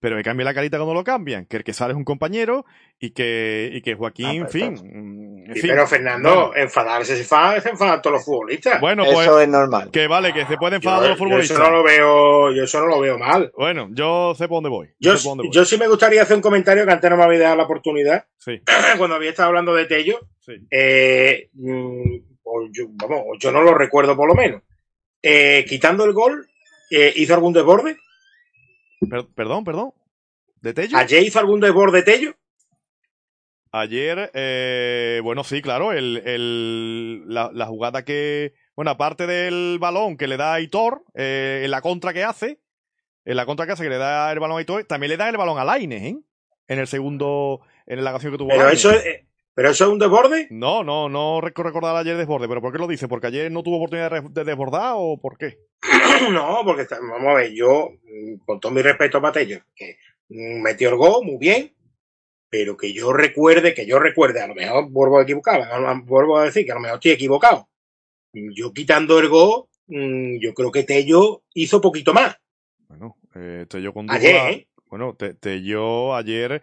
pero me cambie la carita cuando lo cambian, que el que sale es un compañero y que, y que Joaquín, ah, en, fin, en fin. Pero Fernando, bueno. enfadarse se enfadan, se enfadan todos los futbolistas. Bueno, pues. Eso es normal. Que vale, que se pueden enfadar todos los futbolistas. Yo eso no lo veo, yo eso no lo veo mal. Bueno, yo sé por dónde voy. Yo, sé por dónde voy. yo sí me gustaría hacer un comentario que antes no me había dado la oportunidad. Sí. Cuando había estado hablando de Tello. Sí. Eh, yo, vamos, yo no lo recuerdo por lo menos. Eh, quitando el gol, eh, ¿hizo algún desborde? Per perdón, perdón. ¿De Tello? ¿Ayer hizo algún desborde Tello? Ayer, eh, bueno, sí, claro, el, el, la, la, jugada que, bueno, aparte del balón que le da a Aitor, eh, en la contra que hace, en la contra que hace que le da el balón a Aitor, también le da el balón a Laines, ¿eh? En el segundo, en la ocasión que tuvo. Pero eso es, ¿Pero eso es un desborde? No, no, no recordar ayer desborde, pero ¿por qué lo dice? ¿Porque ayer no tuvo oportunidad de desbordar o por qué? no, porque vamos a ver, yo, con todo mi respeto a Patello, que metió el gol muy bien, pero que yo recuerde, que yo recuerde, a lo mejor vuelvo a equivocar, vuelvo a decir que a lo mejor estoy equivocado. Yo quitando el gol, yo creo que Tello hizo poquito más. Bueno, eh, Tello con Ayer, ¿eh? Bueno, Tello ayer,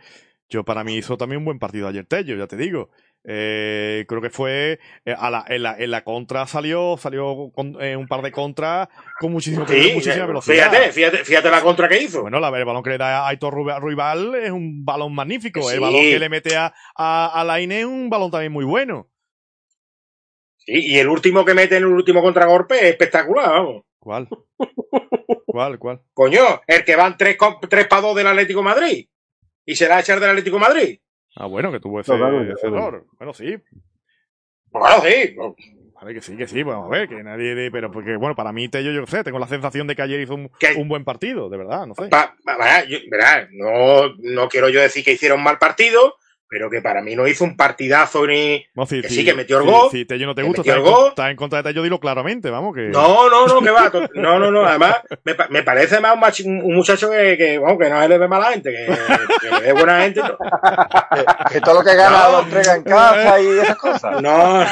yo para mí hizo también un buen partido ayer Tello, ya te digo. Eh, creo que fue eh, a la, en, la, en la contra salió salió con, eh, un par de contras con muchísimo, sí, muchísima velocidad. Fíjate, fíjate, fíjate la contra que hizo. Bueno, la, el balón que le da a Aitor Ruibal es un balón magnífico. Sí. El balón que le mete a, a, a Laine es un balón también muy bueno. Sí, y el último que mete en el último contragolpe es espectacular, vamos. ¿Cuál? ¿Cuál, cuál? Coño, el que van 3 tres para 2 del Atlético Madrid. Y será a echar del Atlético Madrid. Ah, bueno, que tuvo ese, no, ese error. Bueno, sí. Bueno, sí. Vale, que sí, que sí, vamos a ver, que nadie de, pero porque, bueno, para mí, Tello, yo sé, tengo la sensación de que ayer hizo un, un buen partido, de verdad, no sé. Pa, pa, yo, no, no quiero yo decir que hicieron mal partido, pero que para mí no hizo un partidazo ni. No, sí, que sí, sí, que metió el gol. Si, Tello no te gusta, está en, gol. está en, contra de Tello, dilo claramente, vamos. que No, no, no, que va. No, no, no. Además, me, me parece más un, machi, un muchacho que, que, bueno, que no se le ve mala gente, que, que le ve buena gente. No. que, que, todo lo que gana no, lo entrega en casa y esas cosas. No, no.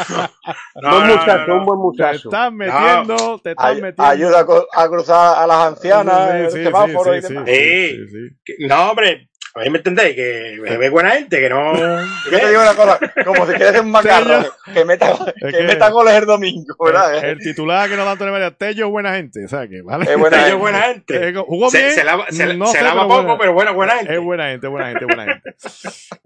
no buen muchacho, un buen muchacho. Te estás metiendo, te estás Ay, metiendo. Ayuda a, cruzar a las ancianas, sí, el sí, semáforo sí, y demás. Sí, No, hombre, A mí me entendéis, que es buena gente, que no. Yo te digo una cosa, como si quieres un macarro, que meta, que, que- meta goles el domingo, ¿verdad? El, el titular que nos da Antonio María Tello es buena gente, ¿sabes qué? ¿Vale? Es buena Tello gente. es buena gente. Eh, jugó Se, bien. se lava, se, no se sé, lava pero poco, buena. pero bueno, buena gente. Es buena gente, buena gente, buena gente.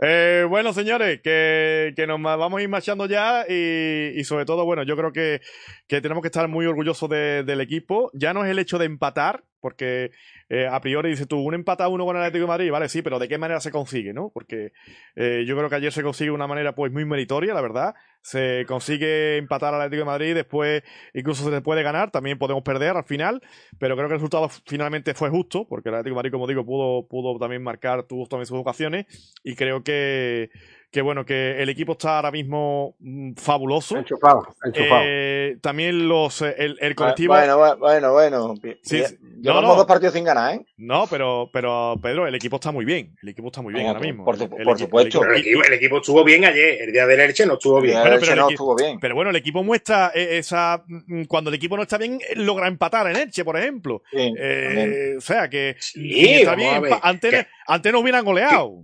Eh, bueno, señores, que, que nos vamos a ir marchando ya y, y sobre todo, bueno, yo creo que, que tenemos que estar muy orgullosos de- del equipo. Ya no es el hecho de empatar, porque eh, a priori dices tú, un empate a uno con el Atlético de Madrid, vale, sí, pero ¿de qué manera se consigue, no? Porque eh, yo creo que ayer se consigue de una manera pues muy meritoria, la verdad. Se consigue empatar al Atlético de Madrid, después incluso se puede ganar, también podemos perder al final, pero creo que el resultado finalmente fue justo, porque el Atlético de Madrid, como digo, pudo, pudo también marcar, tuvo también sus ocasiones, y creo que, que bueno, que el equipo está ahora mismo mm, fabuloso. Enchufado, enchufado. Eh, también los eh, el, el colectivo. Bueno, bueno, bueno, bueno. Sí, sí. Llevamos No, no. dos partidos sin ganar, ¿eh? No, pero, pero Pedro, el equipo está muy bien. El equipo está muy bien No, ahora mismo. por su- El- el por equi- supuesto. el equipo- equipo, el equipo estuvo bien ayer. El día del Elche no estuvo bien. El Bueno, Elche pero el no equi- estuvo bien. Pero bueno, el equipo muestra eh, esa. mm, Cuando el equipo no está bien, logra empatar en Elche, por ejemplo. Sí, Eh, o sea que. Está bien, antes, Que- antes no hubieran goleado.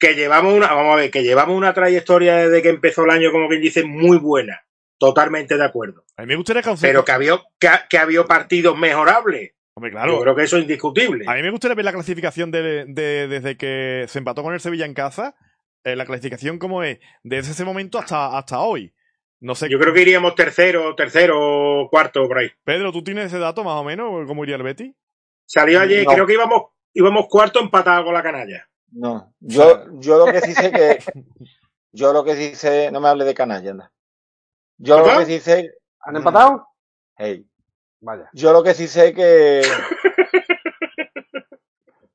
Que llevamos una, vamos a ver, que llevamos una trayectoria desde que empezó el año, como quien dice, muy buena. Totalmente de acuerdo. A mí me gustaría conseguir. Pero que había, que, que había partidos mejorables. Hombre, Yo claro. creo que eso es indiscutible. A mí me gustaría ver la clasificación de, de- desde que se empató con el Sevilla en casa. eh, la clasificación como es desde ese momento hasta, hasta hoy. No sé. Yo creo que iríamos tercero, tercero, cuarto, por ahí. Pedro, ¿tú tienes ese dato más o menos? ¿Cómo iría el Betty? Salió ayer, No. creo que íbamos, íbamos cuarto empatado con la canalla. No, yo, yo lo que sí sé que. Yo lo que sí sé. No me hable de canalla, anda. Yo lo que sí sé. ¿Han empatado? Hey, Vaya. yo lo que sí sé que.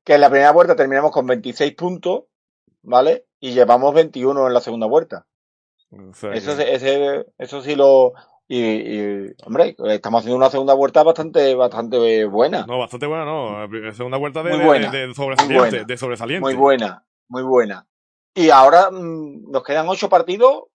que en la primera vuelta terminamos con 26 puntos, ¿vale? Y llevamos 21 en la segunda vuelta. O sea, Eso, ese, eso sí lo. Y, y, hombre, estamos haciendo una segunda vuelta bastante, bastante buena. No, bastante buena, no. La Segunda vuelta de, buena, de, muy sobresaliente. buena, de sobresaliente. Muy buena, muy buena. Y ahora mm, nos quedan ocho partidos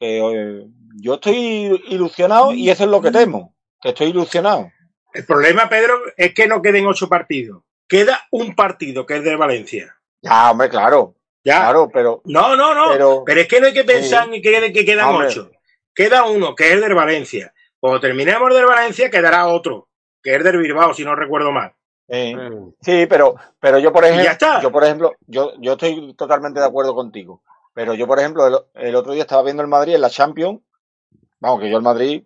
que eh, yo estoy ilusionado y eso es lo que temo, que estoy ilusionado. El problema, Pedro, es que no queden ocho partidos. Queda un partido, que es de Valencia. Ya, hombre, claro, Ya. claro, pero No, no, no. Pero, Pero- es que no hay que pensar Sí. ni que, que quedan Hombre. ocho. Queda uno, que es el del Valencia. Cuando terminemos el del Valencia, quedará otro, que es del Bilbao, si no recuerdo mal. eh, Mm. sí, pero, pero yo por ejemplo, ya está. yo por ejemplo, yo, yo estoy totalmente de acuerdo contigo. Pero yo por ejemplo, el, el otro día estaba viendo el Madrid en la Champions. Vamos, que yo el Madrid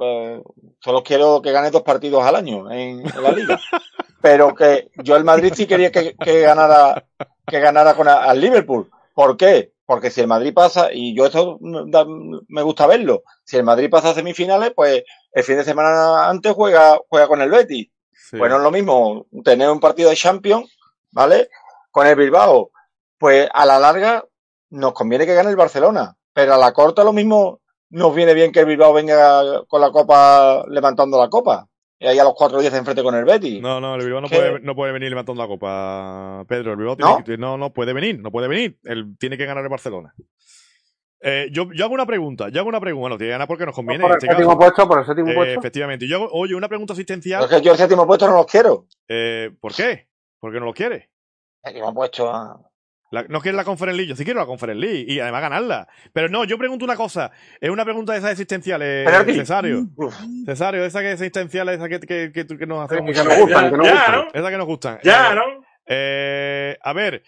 eh, solo quiero que gane dos partidos al año en, en la liga. pero que yo el Madrid sí quería que, que ganara que ganara con a- al Liverpool. ¿Por qué? Porque si el Madrid pasa, y yo esto da- me gusta verlo, si el Madrid pasa a semifinales, pues el fin de semana antes juega, juega con el Betis. Sí. Pues no es lo mismo tener un partido de Champions, ¿vale? Con el Bilbao. Pues a la larga nos conviene que gane el Barcelona. Pero a la corta lo mismo nos viene bien que el Bilbao venga con la copa, levantando la copa. Y ahí a los cuatro días de enfrente con el Betis. No, no, el Bilbao no ¿Qué? puede, no puede venir levantando la copa, Pedro. El Bilbao ¿No? tiene que- no, no puede venir, no puede venir. Él tiene que ganar el Barcelona. Eh, yo, yo hago una pregunta, yo hago una pregunta. Bueno, tiene que ganar porque nos conviene. por el este séptimo caso. puesto, por el séptimo Eh, puesto. efectivamente. Yo hago, oye, una pregunta asistencial. Es que yo el séptimo puesto no los quiero. Eh, ¿Por qué? ¿Por qué no lo quiere? El séptimo puesto. ah. La- no quiere la Conference League, yo sí quiero la Conference League y además ganarla. Pero no, yo pregunto una cosa, es una pregunta de esas existenciales, Penalti. Cesario. Uf. Cesario, esa que es existencial, esa que, que, que, que nos hacemos que nos gustan, que nos ya, gustan. ¿no? Esa que nos gustan. Ya, Eh, ¿no? eh, a ver,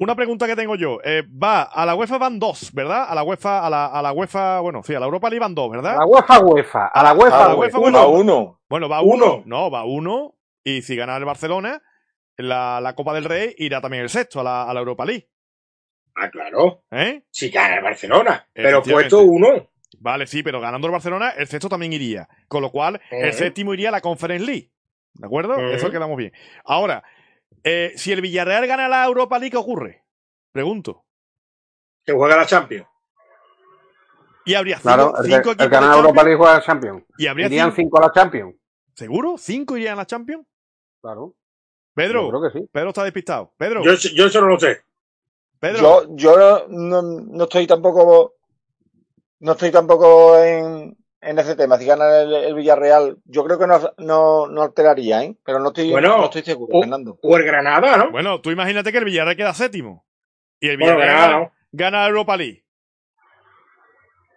una pregunta que tengo yo. Eh, va, a la UEFA van dos, ¿verdad? A la UEFA, a la, a la UEFA, bueno, sí, a la Europa League van dos, A ¿verdad? la UEFA UEFA, a la UEFA a la UEFA. UEFA, Uno a uno. Bueno, va uno. Uno. No, va uno. Y si gana el Barcelona, la, la Copa del Rey irá también el sexto a la, a la Europa League. Ah, claro. ¿Eh? Si gana el Barcelona. Pero puesto uno. Vale, sí, pero ganando el Barcelona, el sexto también iría. Con lo cual, el Ujú. séptimo iría a la Conference League. ¿De acuerdo? Ujú. Eso quedamos bien. Ahora, eh, si el Villarreal gana la Europa League, ¿qué ocurre? Pregunto. Que juega la Champions. Y habría cinco, Claro, el, cinco que- el equipos que gana de la Europa. League juega al Champions. Y habría Irían cinco, cinco a la Champions. ¿Seguro? ¿Cinco irían a la Champions? Claro. Pedro, Yo creo que sí. Pedro está despistado. Pedro, Yo, yo eso no lo sé. Pedro. Yo, yo no, no estoy tampoco, no estoy tampoco en, en ese tema, si gana el, el Villarreal, yo creo que no, no, no alteraría, ¿eh? Pero no estoy, Bueno, no estoy seguro, o- Fernando. O el Granada, ¿no? Bueno, tú imagínate que el Villarreal queda séptimo. Y el Bueno, Villarreal Granada, gana, ¿no? gana la Europa League.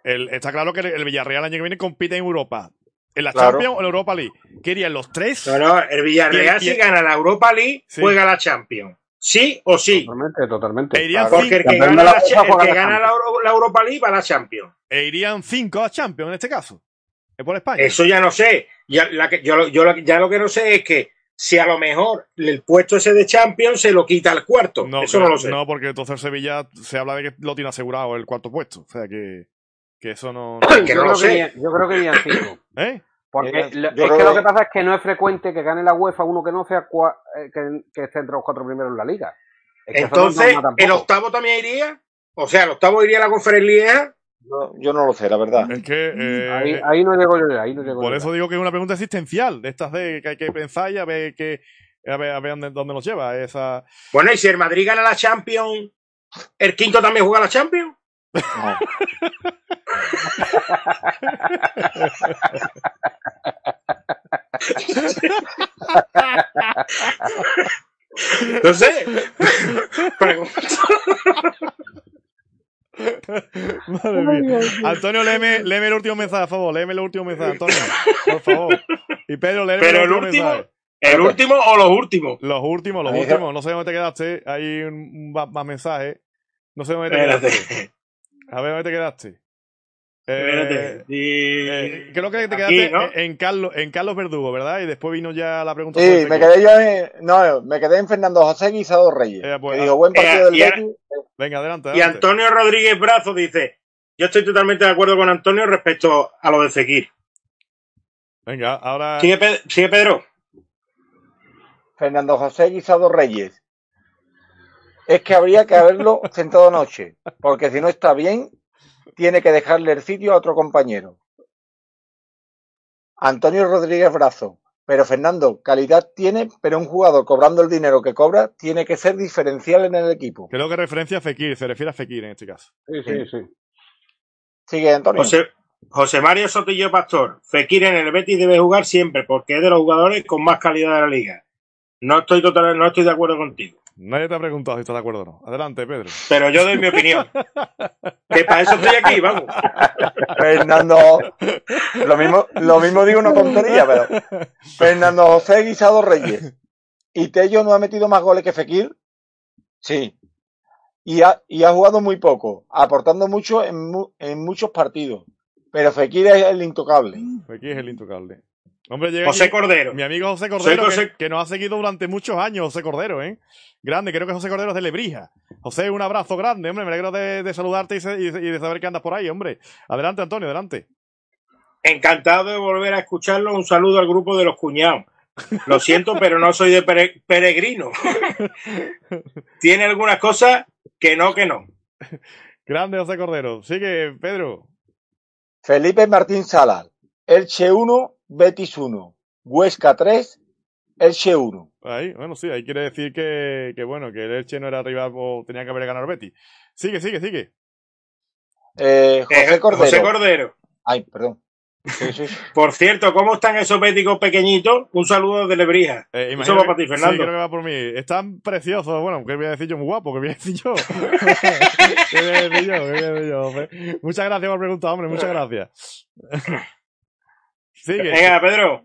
El- está claro que el, el Villarreal el año que viene compite en Europa. En la Claro. Champions o en la Europa League. ¿Qué irían los tres? No, no, el Villarreal si gana la Europa League, Sí. juega la Champions. Sí o sí. Totalmente, totalmente. E irían, Claro. Porque el cinco, que gana, la cha- el que la gana la, la Europa League va a la Champions. e irían cinco a Champions en este caso. Es por España. Eso ya no sé. Ya, la que, yo, lo- yo ya lo que no sé es que si a lo mejor el puesto ese de Champions se lo quita al cuarto. Eso no lo sé. No, porque entonces Sevilla se habla de que lo tiene asegurado el cuarto puesto. O sea que, que eso no. no- que yo, no lo creo que sé. irían- yo creo que irían cinco. ¿Eh? Porque lo- es que lo que- pasa es que no es frecuente que gane la UEFA uno que no sea cua- eh, que, que esté entre los cuatro primeros en la liga. Es que no Entonces, ¿el octavo también iría? O sea, el octavo iría a la conferencia. No, yo no lo sé, la verdad. Es que. eh, Ahí, ahí no llego yo, ahí no llego por yo. eso digo que es una pregunta existencial. De estas de que hay que pensar y a ver, que, a ver, a ver dónde, dónde nos lleva esa. Bueno, y si el Madrid gana la Champions, ¿el quinto también juega la Champions? No. No sé. Pregunto. Madre mía. Antonio, léeme, léeme el último mensaje, por favor. Léeme el último mensaje, Antonio. Por favor. Y Pedro, léeme Pero el último último, mensaje. ¿el último o los últimos? Los últimos, los últimos. No sé dónde te quedaste. Hay un, un más, más mensaje. No sé dónde te quedaste. A ver dónde te quedaste. Eh, eh, creo que te Aquí, quedaste ¿no? en, Carlos, en Carlos Verdugo, ¿verdad? Y después vino ya la pregunta. Sí, sobre me quedé yo en, no, me quedé en Fernando José Guisado Reyes. Eh, pues, que dijo, buen partido eh, del y ahora- Betis. Venga, adelante. Y. Antonio Rodríguez Brazo dice: Yo estoy totalmente de acuerdo con Antonio respecto a lo de Fekir. Venga, ahora. ¿Sigue, sigue Pedro? Fernando José Guisado Reyes. Es que habría que haberlo sentado anoche, porque si no está bien, tiene que dejarle el sitio a otro compañero. Antonio Rodríguez Brazo. Pero Fernando, calidad tiene, pero un jugador cobrando el dinero que cobra tiene que ser diferencial en el equipo. Creo que referencia a Fekir, se refiere a Fekir en este caso. Sí, sí, sí. Sigue, Antonio. José, José Mario Sotillo Pastor. Fekir en el Betis debe jugar siempre porque es de los jugadores con más calidad de la liga. No estoy, total, no estoy de acuerdo contigo. Nadie te ha preguntado si estás de acuerdo o no. Adelante, Pedro. Pero yo doy mi opinión. que para eso estoy aquí, vamos. Fernando, lo mismo, lo mismo digo una tontería, pero Fernando José Guisado Reyes. ¿Y Tello no ha metido más goles que Fekir? Sí. Y ha, y ha jugado muy poco, aportando mucho en, mu- en muchos partidos. Pero Fekir es el intocable. Fekir es el intocable. Hombre, llega José aquí Cordero. mi amigo José Cordero, José- Que, que nos ha seguido durante muchos años, José Cordero, ¿eh? Grande, creo que José Cordero es de Lebrija. José, un abrazo grande, hombre. Me alegro de, de saludarte y, se- y de saber que andas por ahí, hombre. Adelante, Antonio, adelante. Encantado de volver a escucharlo. Un saludo al grupo de los cuñados. Lo siento, pero no soy de pere- peregrino. Tiene algunas cosas que no, que no. Grande, José Cordero. Sigue, Pedro. Felipe Martín Salas. Elche 1, Betis 1. Huesca 3, Elche 1. Ahí, bueno, sí, ahí quiere decir que, que bueno, que el Elche no era rival o tenía que haber ganado el Betis. Sigue, sigue, sigue. Eh, José Eh, Cordero. José Cordero. Ay, perdón. Sí, sí, sí. Por cierto, ¿cómo están esos béticos pequeñitos? Un saludo de Lebrija. Eh, Eso va para ti, Sí, Fernando. creo que va por mí. Están preciosos. Bueno, ¿qué voy a decir yo? Muy guapo, ¿qué voy a decir yo? ¿Qué voy a decir yo? ¿Qué voy a decir yo? hombre? Muchas gracias por preguntar, hombre. Muchas gracias. Sigue. Venga, Pedro.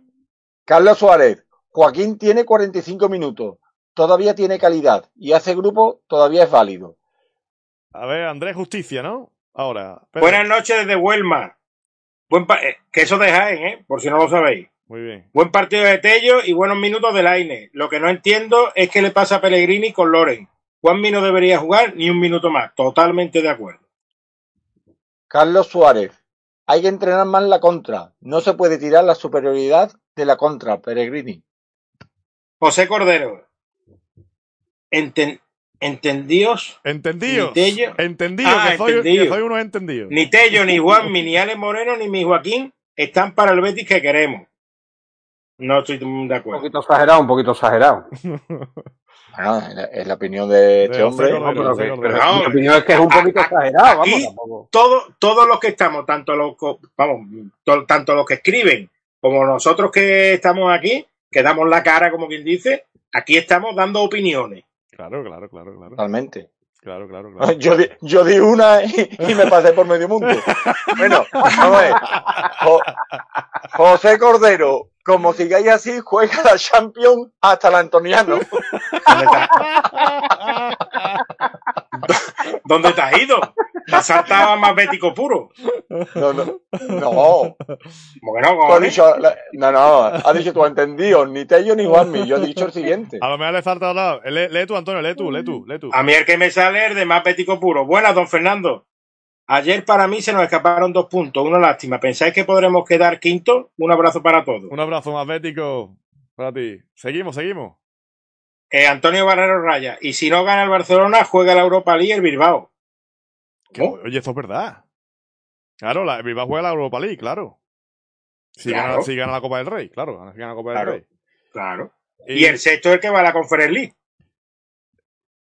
Carlos Suárez. Joaquín tiene 45 minutos. Todavía tiene calidad. Y hace grupo, todavía es válido. A ver, Andrés Justicia, ¿no? Ahora. Pedro. Buenas noches desde Huelma. Buen pa- eh, que eso de Jaén, ¿eh? Por si no lo sabéis. Muy bien. Buen partido de Tello y buenos minutos de Laine. Lo que no entiendo es qué le pasa a Pellegrini con Loren. Juan no debería jugar ni un minuto más. Totalmente de acuerdo. Carlos Suárez. Hay que entrenar más la contra. No se puede tirar la superioridad de la contra, Peregrini. José Cordero. Enten- ¿Entendíos? Entendidos. Tello. Entendidos, Ah, que, soy, entendido. que soy unos entendidos. Ni Tello, ni Juan, ni Alex Moreno, ni mi Joaquín están para el Betis que queremos. No estoy de Un acuerdo. poquito exagerado, un poquito exagerado. Bueno, es la, es la opinión de este De hombre. No, pero, José que- Cordero. pero No, mi opinión es que es un poquito exagerado, vamos, tampoco. Todos, todos los que estamos, tanto los, co- vamos, to- tanto los que escriben como nosotros que estamos aquí, que damos la cara, como quien dice, aquí estamos dando opiniones. Claro, claro, claro, claro. Totalmente. Claro, claro, claro. Yo di, yo di una y, y me pasé por medio mundo. Bueno, vamos a ver. Jo- José Cordero, como sigáis así, juega la Champions hasta el Antoniano. ¿Dónde te, ¿Dónde te has ido? Te has saltado a más bético puro. No, no, no. Como que no, Tú has dicho, no, no, has dicho tú entendido, ni Tello ni Juanmi. Yo he dicho el siguiente. A lo mejor le falta hablar. Lee, lee tú, Antonio, lee tú, lee tú, lee tú. A mí el que me sale es de más bético puro. Buenas, don Fernando. Ayer para mí se nos escaparon dos puntos. Una lástima. ¿Pensáis que podremos quedar quinto? Un abrazo para todos. Un abrazo más bético para ti. Seguimos, seguimos. Eh, Antonio Barrero Raya. Y si no gana el Barcelona, juega la Europa League el Bilbao. ¿Cómo? Oye, esto es verdad. Claro, la, el Bilbao juega la Europa League, claro. Si, Claro. Gana, si gana la Copa del Rey, claro. Si gana la Copa Claro. del Rey. Claro. Y, el sexto es el que va a la Conference League.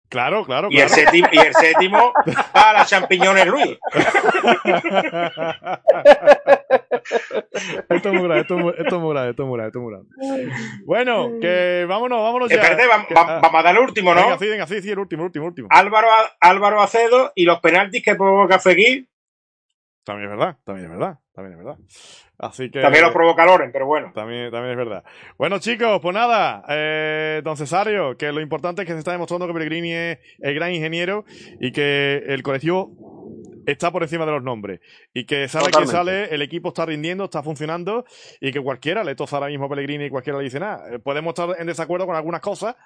Claro, claro, Y el, séptimo, y el séptimo va a la Champiñones Luis. esto es muy grave, esto es muy, esto es muy grave, esto es muy grave, esto es muy grave. Bueno, que vámonos, vámonos ya. Espérate, vamos, Que- va- vamos a dar el último, ¿no? Venga, sí, venga, sí, sí, el último, el último, el último. Álvaro, Álvaro Acedo y los penaltis que provoca Fegui. También es verdad, también es verdad, también es verdad. Así que... También los provoca Loren, pero bueno. También, también es verdad. Bueno, chicos, pues nada, eh, don Cesario, que lo importante es que se está demostrando que Pellegrini es el gran ingeniero y que el colectivo está por encima de los nombres. Y que sale que sale, el equipo está rindiendo, está funcionando y que cualquiera le tosa ahora mismo a Pellegrini y cualquiera le dice nada. Eh, Podemos estar en desacuerdo con algunas cosas,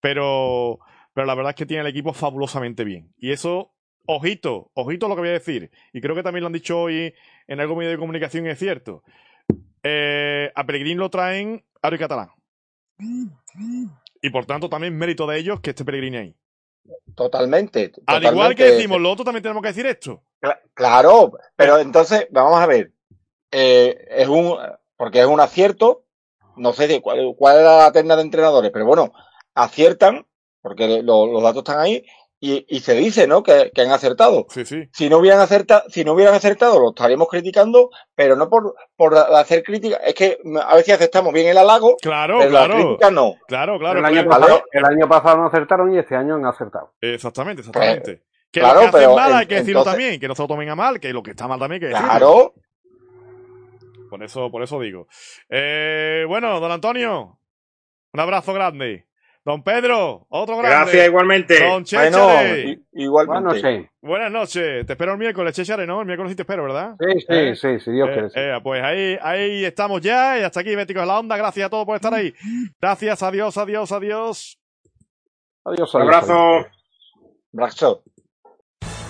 pero, pero la verdad es que tiene el equipo fabulosamente bien. Y eso, ojito, ojito lo que voy a decir. Y creo que también lo han dicho hoy en algún medio de comunicación y es cierto. Eh, a Pellegrini lo traen Aro y Catalán. Y por tanto también mérito de ellos que esté Pellegrini ahí. Totalmente. Al igual que decimos lo otro, también tenemos que decir esto. Cla- Claro, pero entonces, vamos a ver. Eh, es un, porque es un acierto, no sé de cuál, cuál era la terna de entrenadores, pero bueno, aciertan, porque lo- los datos están ahí, y, y se dice, ¿no? Que, que han acertado. Sí, sí. Si no hubieran acertado, si no hubieran acertado, lo estaríamos criticando, pero no por, por hacer crítica, es que a veces aceptamos bien el halago, Claro, pero la claro. crítica no. Claro, claro. el, año claro. pasado, el año pasado no acertaron y este año han acertado. Exactamente, exactamente. que claro, lo que hacen pero mal hay que decirlo entonces- también, que no se lo tomen a mal, que lo que está mal también hay que decirlo. Claro, Por eso, por eso digo. Eh, bueno, don Antonio, un abrazo grande. Don Pedro, otro grande. Gracias igualmente. Don bueno, Chechare. i- igualmente. Bueno, sí. Buenas noches. Te espero el miércoles, Chechare, ¿no? El miércoles sí te espero, ¿verdad? Sí, sí, ¿Eh? sí, si Dios Eh, quiere. sí. eh, pues ahí, ahí estamos ya y hasta aquí, Béticos de la Onda. Gracias a todos por estar ahí. Gracias, adiós, adiós, adiós. Adiós, Un adiós, adiós. abrazo.